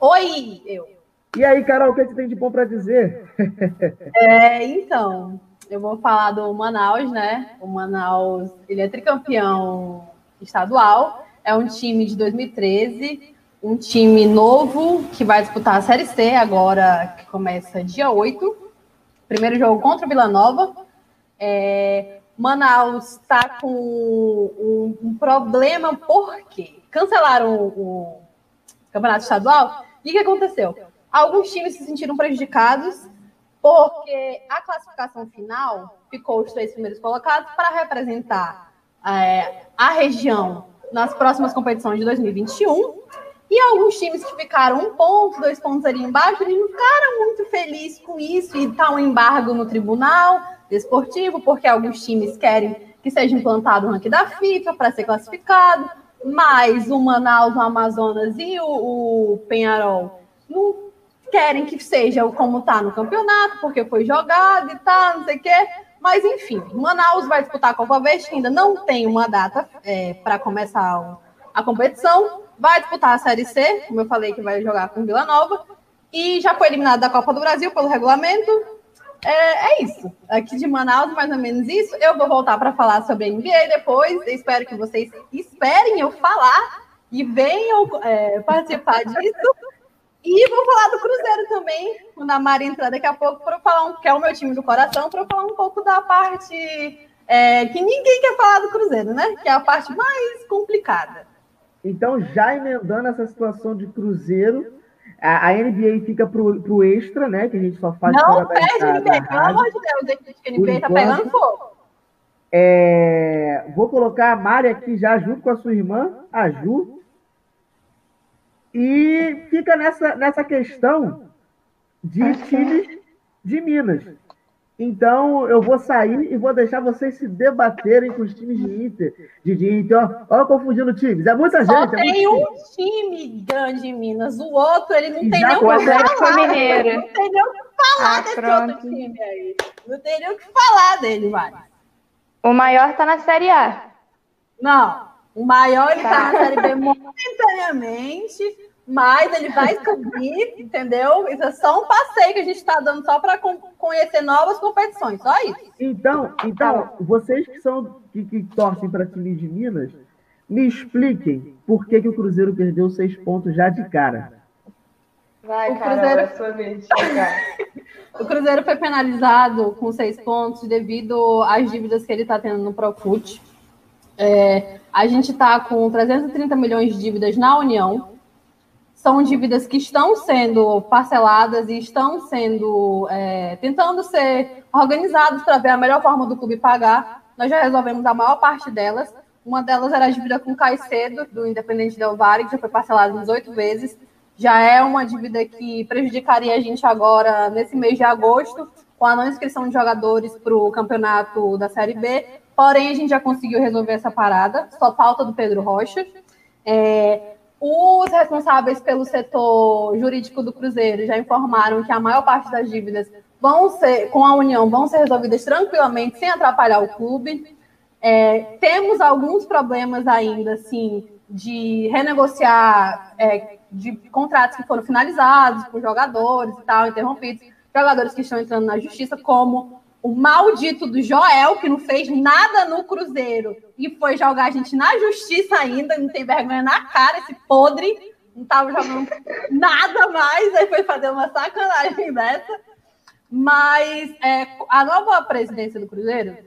Oi, eu. E aí, Carol, o que você tem de bom para dizer? É, então, eu vou falar do Manaus, né? O Manaus, ele é tricampeão estadual, é um time de 2013, um time novo que vai disputar a Série C agora, que começa dia 8. Primeiro jogo contra o Vila Nova. É, Manaus está com um, um, problema porque cancelaram o, o campeonato estadual. E o que aconteceu? Alguns times se sentiram prejudicados porque a classificação final ficou os três primeiros colocados para representar é, a região nas próximas competições de 2021. E alguns times que ficaram um ponto, dois pontos ali embaixo, eles não ficaram muito felizes com isso e está um embargo no tribunal desportivo, porque alguns times querem que seja implantado o ranking da FIFA para ser classificado, mas o Manaus, o Amazonas e o, o Penharol não querem que seja como está no campeonato, porque foi jogado e tal, não sei o quê. Mas, enfim, Manaus vai disputar a Copa Verde, ainda não tem uma data é, para começar a competição. Vai disputar a Série C, como eu falei, que vai jogar com Vila Nova. E já foi eliminado da Copa do Brasil pelo regulamento. É, é, isso. Aqui de Manaus, mais ou menos isso. Eu vou voltar para falar sobre a NBA depois. Eu espero que vocês esperem eu falar e venham é, participar disso. E vou falar do Cruzeiro também, quando a Mari entrar daqui a pouco, para falar um, que é o meu time do coração, para falar um pouco da parte é, que ninguém quer falar do Cruzeiro, né? Que é a parte mais complicada. Então, já emendando essa situação de Cruzeiro, a, a NBA fica pro, pro extra, né? Que a gente só faz. Não perde NBA, pelo amor de Deus, a NBA tá pegando fogo. É, vou colocar a Mari aqui já junto com a sua irmã, a Ju, e fica nessa, nessa questão de times de Minas. Então, eu vou sair e vou deixar vocês se debaterem com os times de Inter. De, de Inter, ó, ó, confundindo times. É muita Só gente. Só tem é um time grande em Minas. O outro, ele não tem nem o que falar. Mineiro. Não tem nem o que falar ah, desse pronto. outro time aí. Não tem nem o que falar dele, vai. O maior tá na Série A. Não. O maior, ele tá, tá na Série B momentaneamente mas ele vai subir, entendeu? Isso é só um passeio que a gente está dando só para conhecer novas competições, só isso. Então, então vocês que são que, que torcem para time de Minas, me expliquem por que, que o Cruzeiro perdeu seis pontos já de cara. Vai, o Cruzeiro... é vez. o Cruzeiro foi penalizado com seis pontos devido às dívidas que ele está tendo no Profut. É, a gente está com 330 milhões de dívidas na União são dívidas que estão sendo parceladas e estão sendo é, tentando ser organizadas para ver a melhor forma do clube pagar. Nós já resolvemos a maior parte delas. Uma delas era a dívida com Caicedo, do Independente Del Valle, que já foi parcelada em 18 vezes. Já é uma dívida que prejudicaria a gente agora, nesse mês de agosto, com a não inscrição de jogadores para o campeonato da Série B. Porém, a gente já conseguiu resolver essa parada, só falta do Pedro Rocha. É, os responsáveis pelo setor jurídico do Cruzeiro já informaram que a maior parte das dívidas vão ser, com a União, vão ser resolvidas tranquilamente, sem atrapalhar o clube. É, temos alguns problemas ainda, assim, de renegociar é, de contratos que foram finalizados por jogadores e tal, interrompidos, jogadores que estão entrando na justiça, como o maldito do Joel, que não fez nada no Cruzeiro e foi jogar a gente na justiça ainda, não tem vergonha na cara, esse podre, não estava jogando nada mais, aí foi fazer uma sacanagem dessa. Mas é, a nova presidência do Cruzeiro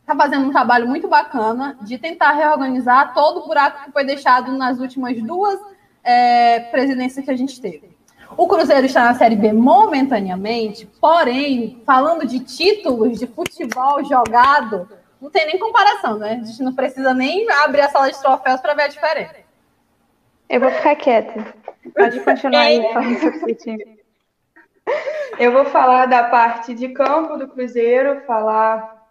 está fazendo um trabalho muito bacana de tentar reorganizar todo o buraco que foi deixado nas últimas duas é, presidências que a gente teve. O Cruzeiro está na Série B momentaneamente, porém, falando de títulos de futebol jogado, não tem nem comparação, né? A gente não precisa nem abrir a sala de troféus para ver a diferença. Eu vou ficar quieta. Pode continuar aí é. falando sobre o time. Eu vou falar da parte de campo do Cruzeiro, falar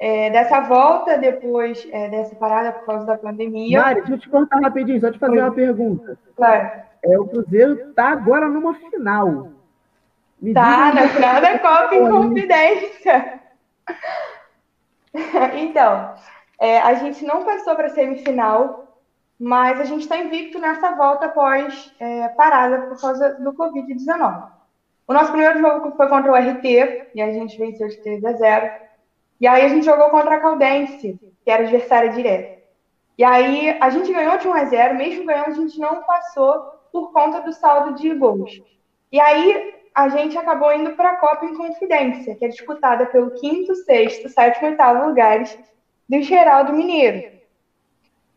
é, dessa volta depois é, dessa parada por causa da pandemia. Mari, deixa eu te cortar rapidinho, só te fazer uma pergunta. Claro. É, o Cruzeiro está agora numa final. Me tá, na final da Copa em Confidência. então, é, a gente não passou para a semifinal, mas a gente está invicto nessa volta após é, parada por causa do Covid-19. O nosso primeiro jogo foi contra o RT, e a gente venceu de 3 a 0. E aí a gente jogou contra a Caldense, que era adversária direta. E aí a gente ganhou de 1 a 0, mesmo ganhando, a gente não passou por conta do saldo de gols. E aí a gente acabou indo para a Copa em Confidência, que é disputada pelo quinto, sexto, sétimo e oitavo lugares do Geraldo Mineiro.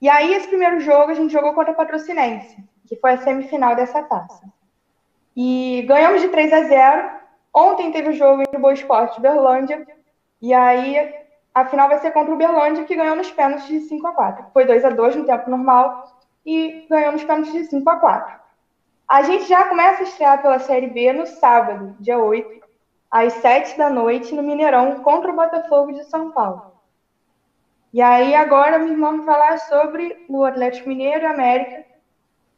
E aí, esse primeiro jogo, a gente jogou contra a Patrocinense, que foi a semifinal dessa taça. E ganhamos de 3 a 0. Ontem teve o jogo entre o Boa Esporte e Berlândia. E aí, a final vai ser contra o Berlândia, que ganhou nos pênaltis de 5 a 4. Foi 2 a 2 no tempo normal e ganhou nos pênaltis de 5 a 4. A gente já começa a estrear pela Série B no sábado, dia 8, às 7 da noite, no Mineirão, contra o Botafogo de São Paulo. E aí, agora, minha irmã vai falar sobre o Atlético Mineiro e América.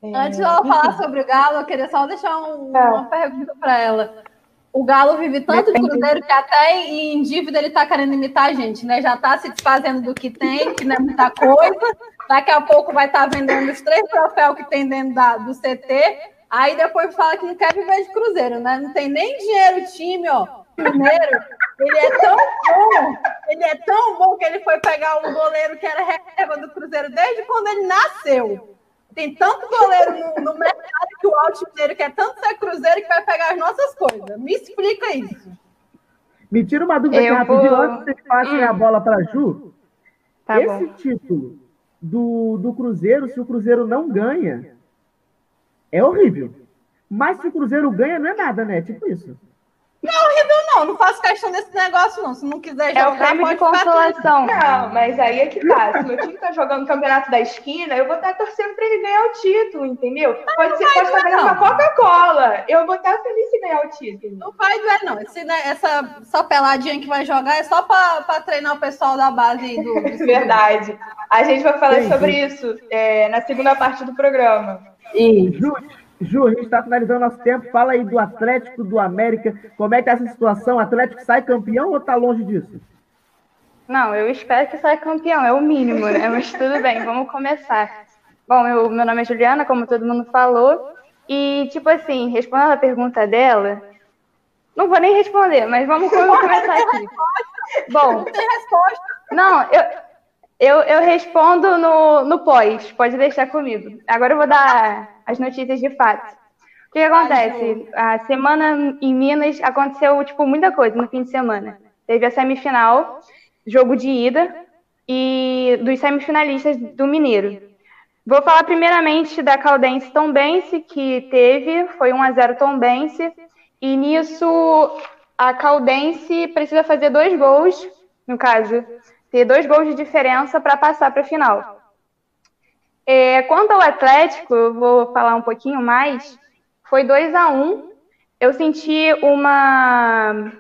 É, Antes de ela falar sobre o Galo, eu queria só deixar um, é. uma pergunta para ela. O Galo vive tanto de Cruzeiro que até em dívida ele está querendo imitar a gente, né? Já está se desfazendo do que tem, que não é muita coisa. Daqui a pouco vai estar tá vendendo os três troféus que tem dentro da, do CT Aí depois fala que não quer viver de Cruzeiro, né? Não tem nem dinheiro o time, ó. Primeiro, ele é tão bom, ele é tão bom que ele foi pegar um goleiro que era reserva do Cruzeiro desde quando ele nasceu. Tem tanto goleiro no, no mercado que o Altimeiro quer tanto ser Cruzeiro que vai pegar as nossas coisas. Me explica isso. Me tira uma dúvida aqui rapidinho, vou... antes que vocês passem a bola para Ju. Tá Esse bom. título do, do Cruzeiro, se o Cruzeiro não ganha, é horrível. Mas se o Cruzeiro ganha, não é nada, né? Tipo isso. Não, é horrível não, não faço questão desse negócio, não. Se não quiser jogar, é o prêmio de consolação. Não, mas aí é que tá. Se meu time tá jogando o campeonato da esquina, eu vou estar torcendo pra ele ganhar o título, entendeu? Não, pode ser, pode estar ganhando uma Coca-Cola. Eu vou estar feliz se ganhar o título. Não vai doer, não. Esse, né, essa só peladinha que vai jogar é só pra, pra treinar o pessoal da base do. do Verdade. A gente vai falar Sim. sobre isso é, na segunda parte do programa. E Ju, Ju, a gente está finalizando nosso tempo. Fala aí do Atlético, do América. Como é que é essa situação? O Atlético sai campeão ou está longe disso? Não, eu espero que saia campeão, é o mínimo, né? Mas tudo bem, vamos começar. Bom, eu, meu nome é Juliana, como todo mundo falou. E, tipo assim, respondendo a pergunta dela, não vou nem responder, mas vamos começar aqui. Bom, não tem resposta. Não, eu, eu, eu respondo no, no pós, pode deixar comigo. Agora eu vou dar as notícias de fato. O que, acontece? A semana em Minas aconteceu, tipo, muita coisa no fim de semana. Teve a semifinal, jogo de ida, e dos semifinalistas do Mineiro. Vou falar primeiramente da Caldense Tombense, que teve, foi 1 a 0 Tombense, e nisso a Caldense precisa fazer dois gols, no caso, ter dois gols de diferença para passar para a final. É, quanto ao Atlético, eu vou falar um pouquinho mais. Foi 2 a 1 um. Eu senti uma.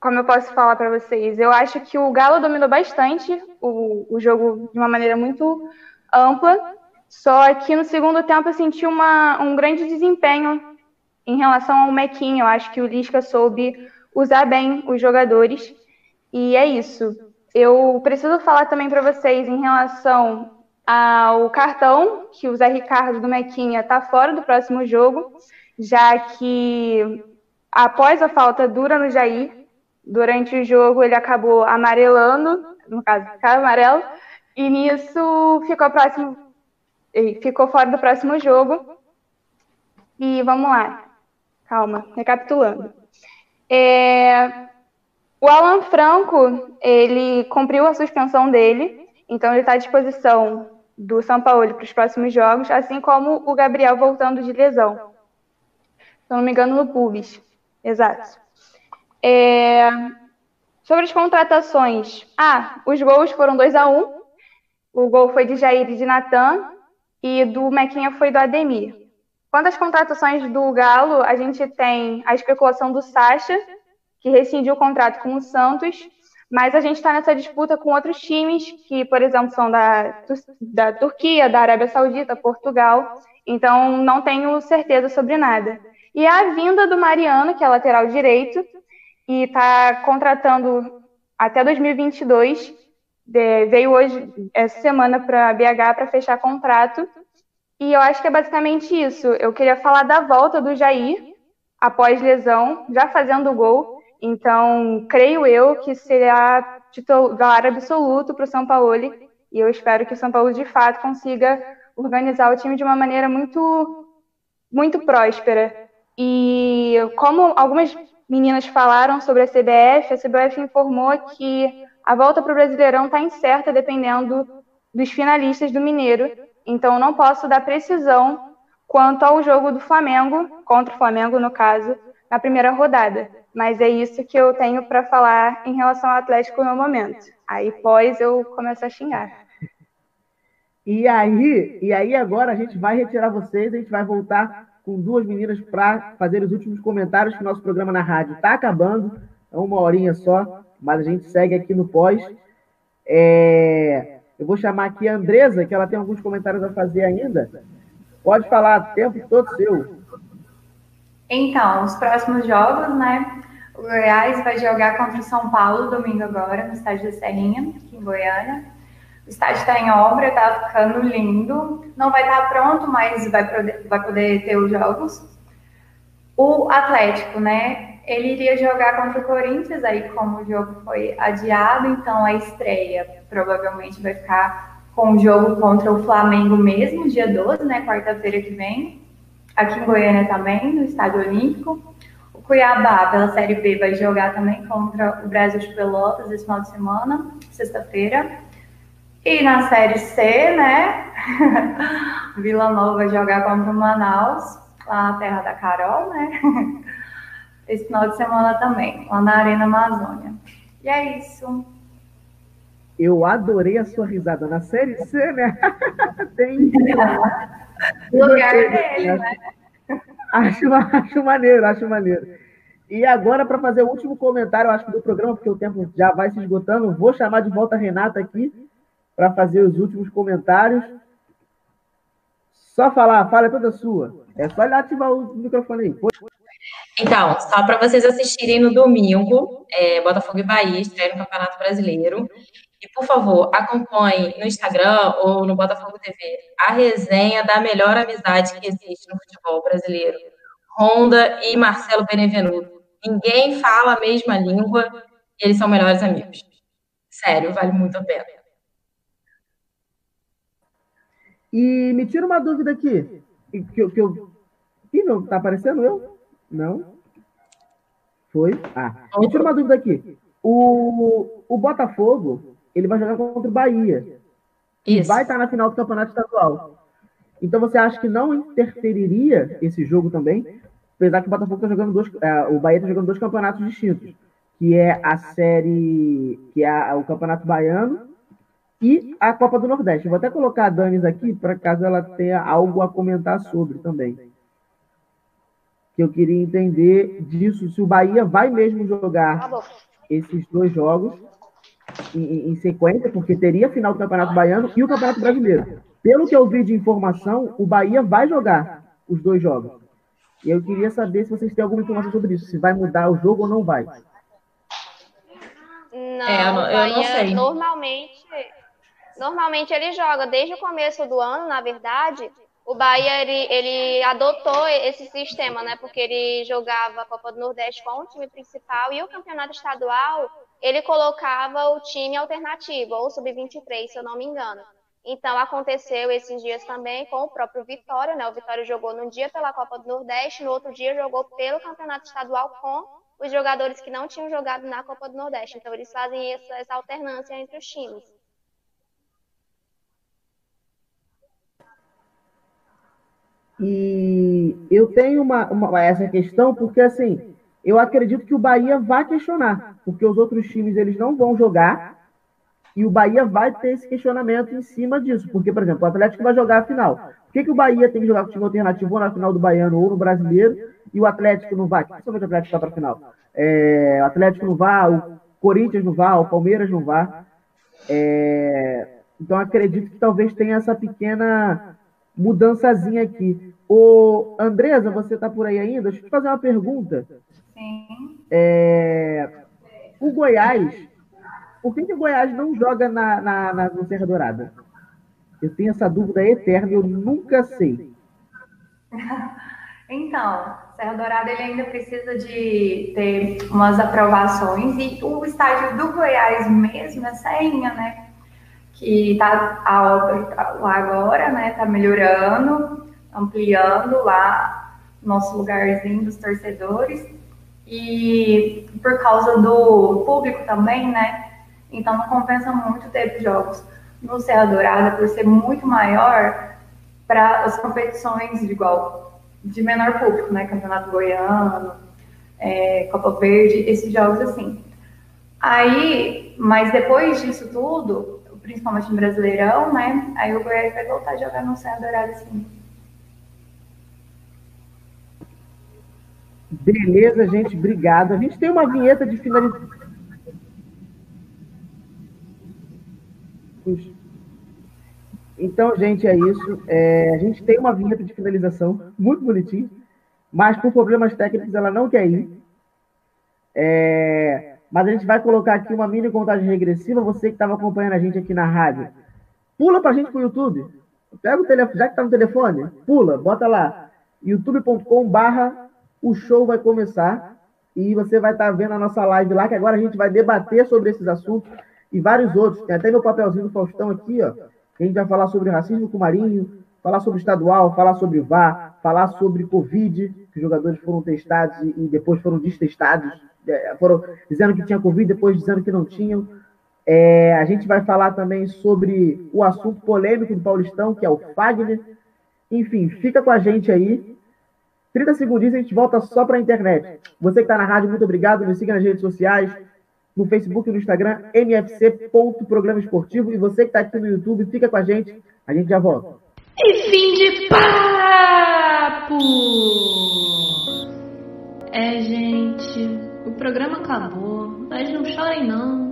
Como eu posso falar para vocês? Eu acho que o Galo dominou bastante o, o jogo de uma maneira muito ampla. Só que no segundo tempo eu senti uma, um grande desempenho em relação ao Mequinho. Eu acho que o Lisca soube usar bem os jogadores. E é isso. Eu preciso falar também para vocês em relação ao cartão, que o Zé Ricardo do Mequinha está fora do próximo jogo, já que após a falta dura no Jair, durante o jogo ele acabou amarelando, no caso, ficava amarelo, e nisso ficou próximo, ficou fora do próximo jogo. E vamos lá, calma, recapitulando. É, o Alan Franco, ele cumpriu a suspensão dele, então ele está à disposição do São Paulo para os próximos jogos, assim como o Gabriel voltando de lesão. Se não me engano, no Pubis. Exato. É... Sobre as contratações. Ah, os gols foram 2 a 1 um. O gol foi de Jair e de Natan, e do Mequinha foi do Ademir. Quanto às contratações do Galo, a gente tem a especulação do Sacha, que rescindiu o contrato com o Santos, Mas a gente está nessa disputa com outros times, que, por exemplo, são da, da Turquia, da Arábia Saudita, Portugal. Então, não tenho certeza sobre nada. E a vinda do Mariano, que é lateral direito, e está contratando até 2022. De, veio hoje, essa semana, para BH para fechar contrato. E eu acho que é basicamente isso. Eu queria falar da volta do Jair, após lesão, já fazendo o gol. Então, creio eu que será titular absoluto para o São Paulo. E eu espero que o São Paulo, de fato, consiga organizar o time de uma maneira muito, muito próspera. E como algumas meninas falaram sobre a CBF, a CBF informou que a volta para o Brasileirão está incerta dependendo dos finalistas do Mineiro. Então, não posso dar precisão quanto ao jogo do Flamengo, contra o Flamengo, no caso, na primeira rodada. Mas é isso que eu tenho para falar em relação ao Atlético no momento. Aí pós eu começo a xingar. E aí, e aí agora a gente vai retirar vocês, a gente vai voltar com duas meninas para fazer os últimos comentários que o nosso programa na rádio está acabando. É uma horinha só, mas a gente segue aqui no pós. É... Eu vou chamar aqui a Andresa, que ela tem alguns comentários a fazer ainda. Pode falar, tempo todo seu. Então, os próximos jogos, né? O Goiás vai jogar contra o São Paulo domingo agora, no estádio da Serrinha, aqui em Goiânia. O estádio está em obra, está ficando lindo. Não vai estar pronto, mas vai poder, vai poder ter os jogos. O Atlético, né? Ele iria jogar contra o Corinthians, aí como o jogo foi adiado, então a estreia provavelmente vai ficar com o jogo contra o Flamengo mesmo, dia 12, né? Quarta-feira que vem aqui em Goiânia também, no Estádio Olímpico. O Cuiabá, pela Série B, vai jogar também contra o Brasil de Pelotas esse final de semana, sexta-feira. E na Série C, né? Vila Nova vai jogar contra o Manaus, lá na terra da Carol, né? Esse final de semana também, lá na Arena Amazônia. E é isso. Eu adorei a sua risada na Série C, né? Tem. lugar dele, né? Acho, acho maneiro, acho maneiro. E agora, para fazer o último comentário, acho que do programa, porque o tempo já vai se esgotando, vou chamar de volta a Renata aqui para fazer os últimos comentários. Só falar, fala toda sua. É só ativar o microfone aí. Então, só para vocês assistirem no domingo, é, Botafogo e Bahia estreia no Campeonato Brasileiro. E, por favor, acompanhe no Instagram ou no Botafogo TV a resenha da melhor amizade que existe no futebol brasileiro. Honda e Marcelo Benevenuto. Ninguém fala a mesma língua e eles são melhores amigos. Sério, vale muito a pena. E me tira uma dúvida aqui. Que, que eu... Ih, não, tá aparecendo eu? Não? Foi? Ah, me tira uma dúvida aqui. O, o Botafogo, ele vai jogar contra o Bahia. E vai estar na final do campeonato estadual. Então você acha que não interferiria esse jogo também? Apesar que o Botafogo está jogando dois. É, o Bahia está jogando dois campeonatos distintos. Que é a série. que é o Campeonato Baiano e a Copa do Nordeste. vou até colocar a Danis aqui, para caso ela tenha algo a comentar sobre também. Que eu queria entender disso, se o Bahia vai mesmo jogar tá esses dois jogos em, em, sequência, porque teria final do Campeonato Baiano e o Campeonato Brasileiro. Pelo que eu vi de informação, o Bahia vai jogar os dois jogos. E eu queria saber se vocês têm alguma informação sobre isso, se vai mudar o jogo ou não vai. Não, é, eu, não, eu não sei. Normalmente, normalmente ele joga desde o começo do ano, na verdade. O Bahia ele, ele adotou esse sistema, né? Porque ele jogava a Copa do Nordeste com o time principal e o campeonato estadual ele colocava o time alternativo, ou sub-23, se eu não me engano. Então, aconteceu esses dias também com o próprio Vitória, né? O Vitória jogou num dia pela Copa do Nordeste, no outro dia jogou pelo Campeonato Estadual com os jogadores que não tinham jogado na Copa do Nordeste. Então, eles fazem essa, essa alternância entre os times. E eu tenho uma, uma, essa questão porque, assim, eu acredito que o Bahia vai questionar, porque os outros times eles não vão jogar e o Bahia vai ter esse questionamento em cima disso. Porque, por exemplo, o Atlético vai jogar a final. Por que, que o Bahia tem que jogar com time alternativo ou na final do Baiano ou no Brasileiro e o Atlético não vai? Principalmente o Atlético está para a final. É, o Atlético não vai, o, Corinthians não vá, o Palmeiras não vá. É, então acredito que talvez tenha essa pequena mudançazinha aqui. Ô, Andresa, você está por aí ainda? Deixa eu te fazer uma pergunta. Sim. É, o Goiás, por que, que o Goiás não joga na, na, na, no Serra Dourada? Eu tenho essa dúvida eterna eu nunca sei. Então, Serra Dourada ele ainda precisa de ter umas aprovações e o estádio do Goiás mesmo é Serrinha, né? Que tá a obra tá lá agora, né? Tá melhorando, ampliando lá nosso lugarzinho dos torcedores e por causa do público também, né? Então não compensa muito ter jogos no Serra Dourada por ser muito maior para as competições de igual de menor público, né? Campeonato Goiano, é, Copa Verde, esses jogos assim. Aí, mas depois disso tudo, principalmente no Brasileirão, né? Aí o Goiás vai voltar a jogar no Serra Dourada, assim. Beleza, gente, obrigado. A gente tem uma vinheta de finalização. Então, gente, é isso. É, a gente tem uma vinheta de finalização muito bonitinha, mas por problemas técnicos ela não quer ir. É, mas a gente vai colocar aqui uma mini contagem regressiva. Você que estava acompanhando a gente aqui na rádio, pula para a gente para o YouTube. Pega o telefone, já que está no telefone, pula, bota lá, youtube.com/barra o show vai começar e você vai estar tá vendo a nossa live lá, que agora a gente vai debater sobre esses assuntos e vários outros. Tem até meu papelzinho do Faustão aqui, ó a gente vai falar sobre racismo com o Marinho, falar sobre estadual, falar sobre VAR, falar sobre Covid, que os jogadores foram testados e depois foram destestados, é, foram dizendo que tinha Covid, depois dizendo que não tinham. É, a gente vai falar também sobre o assunto polêmico do Paulistão, que é o Fagner. Enfim, fica com a gente aí. 30 segundos a gente volta só para a internet. Você que está na rádio, muito obrigado. Me siga nas redes sociais no Facebook e no Instagram, mfc.programa esportivo. E você que está aqui no YouTube, fica com a gente. A gente já volta. E fim de papo! É, gente, o programa acabou, mas não chorem não.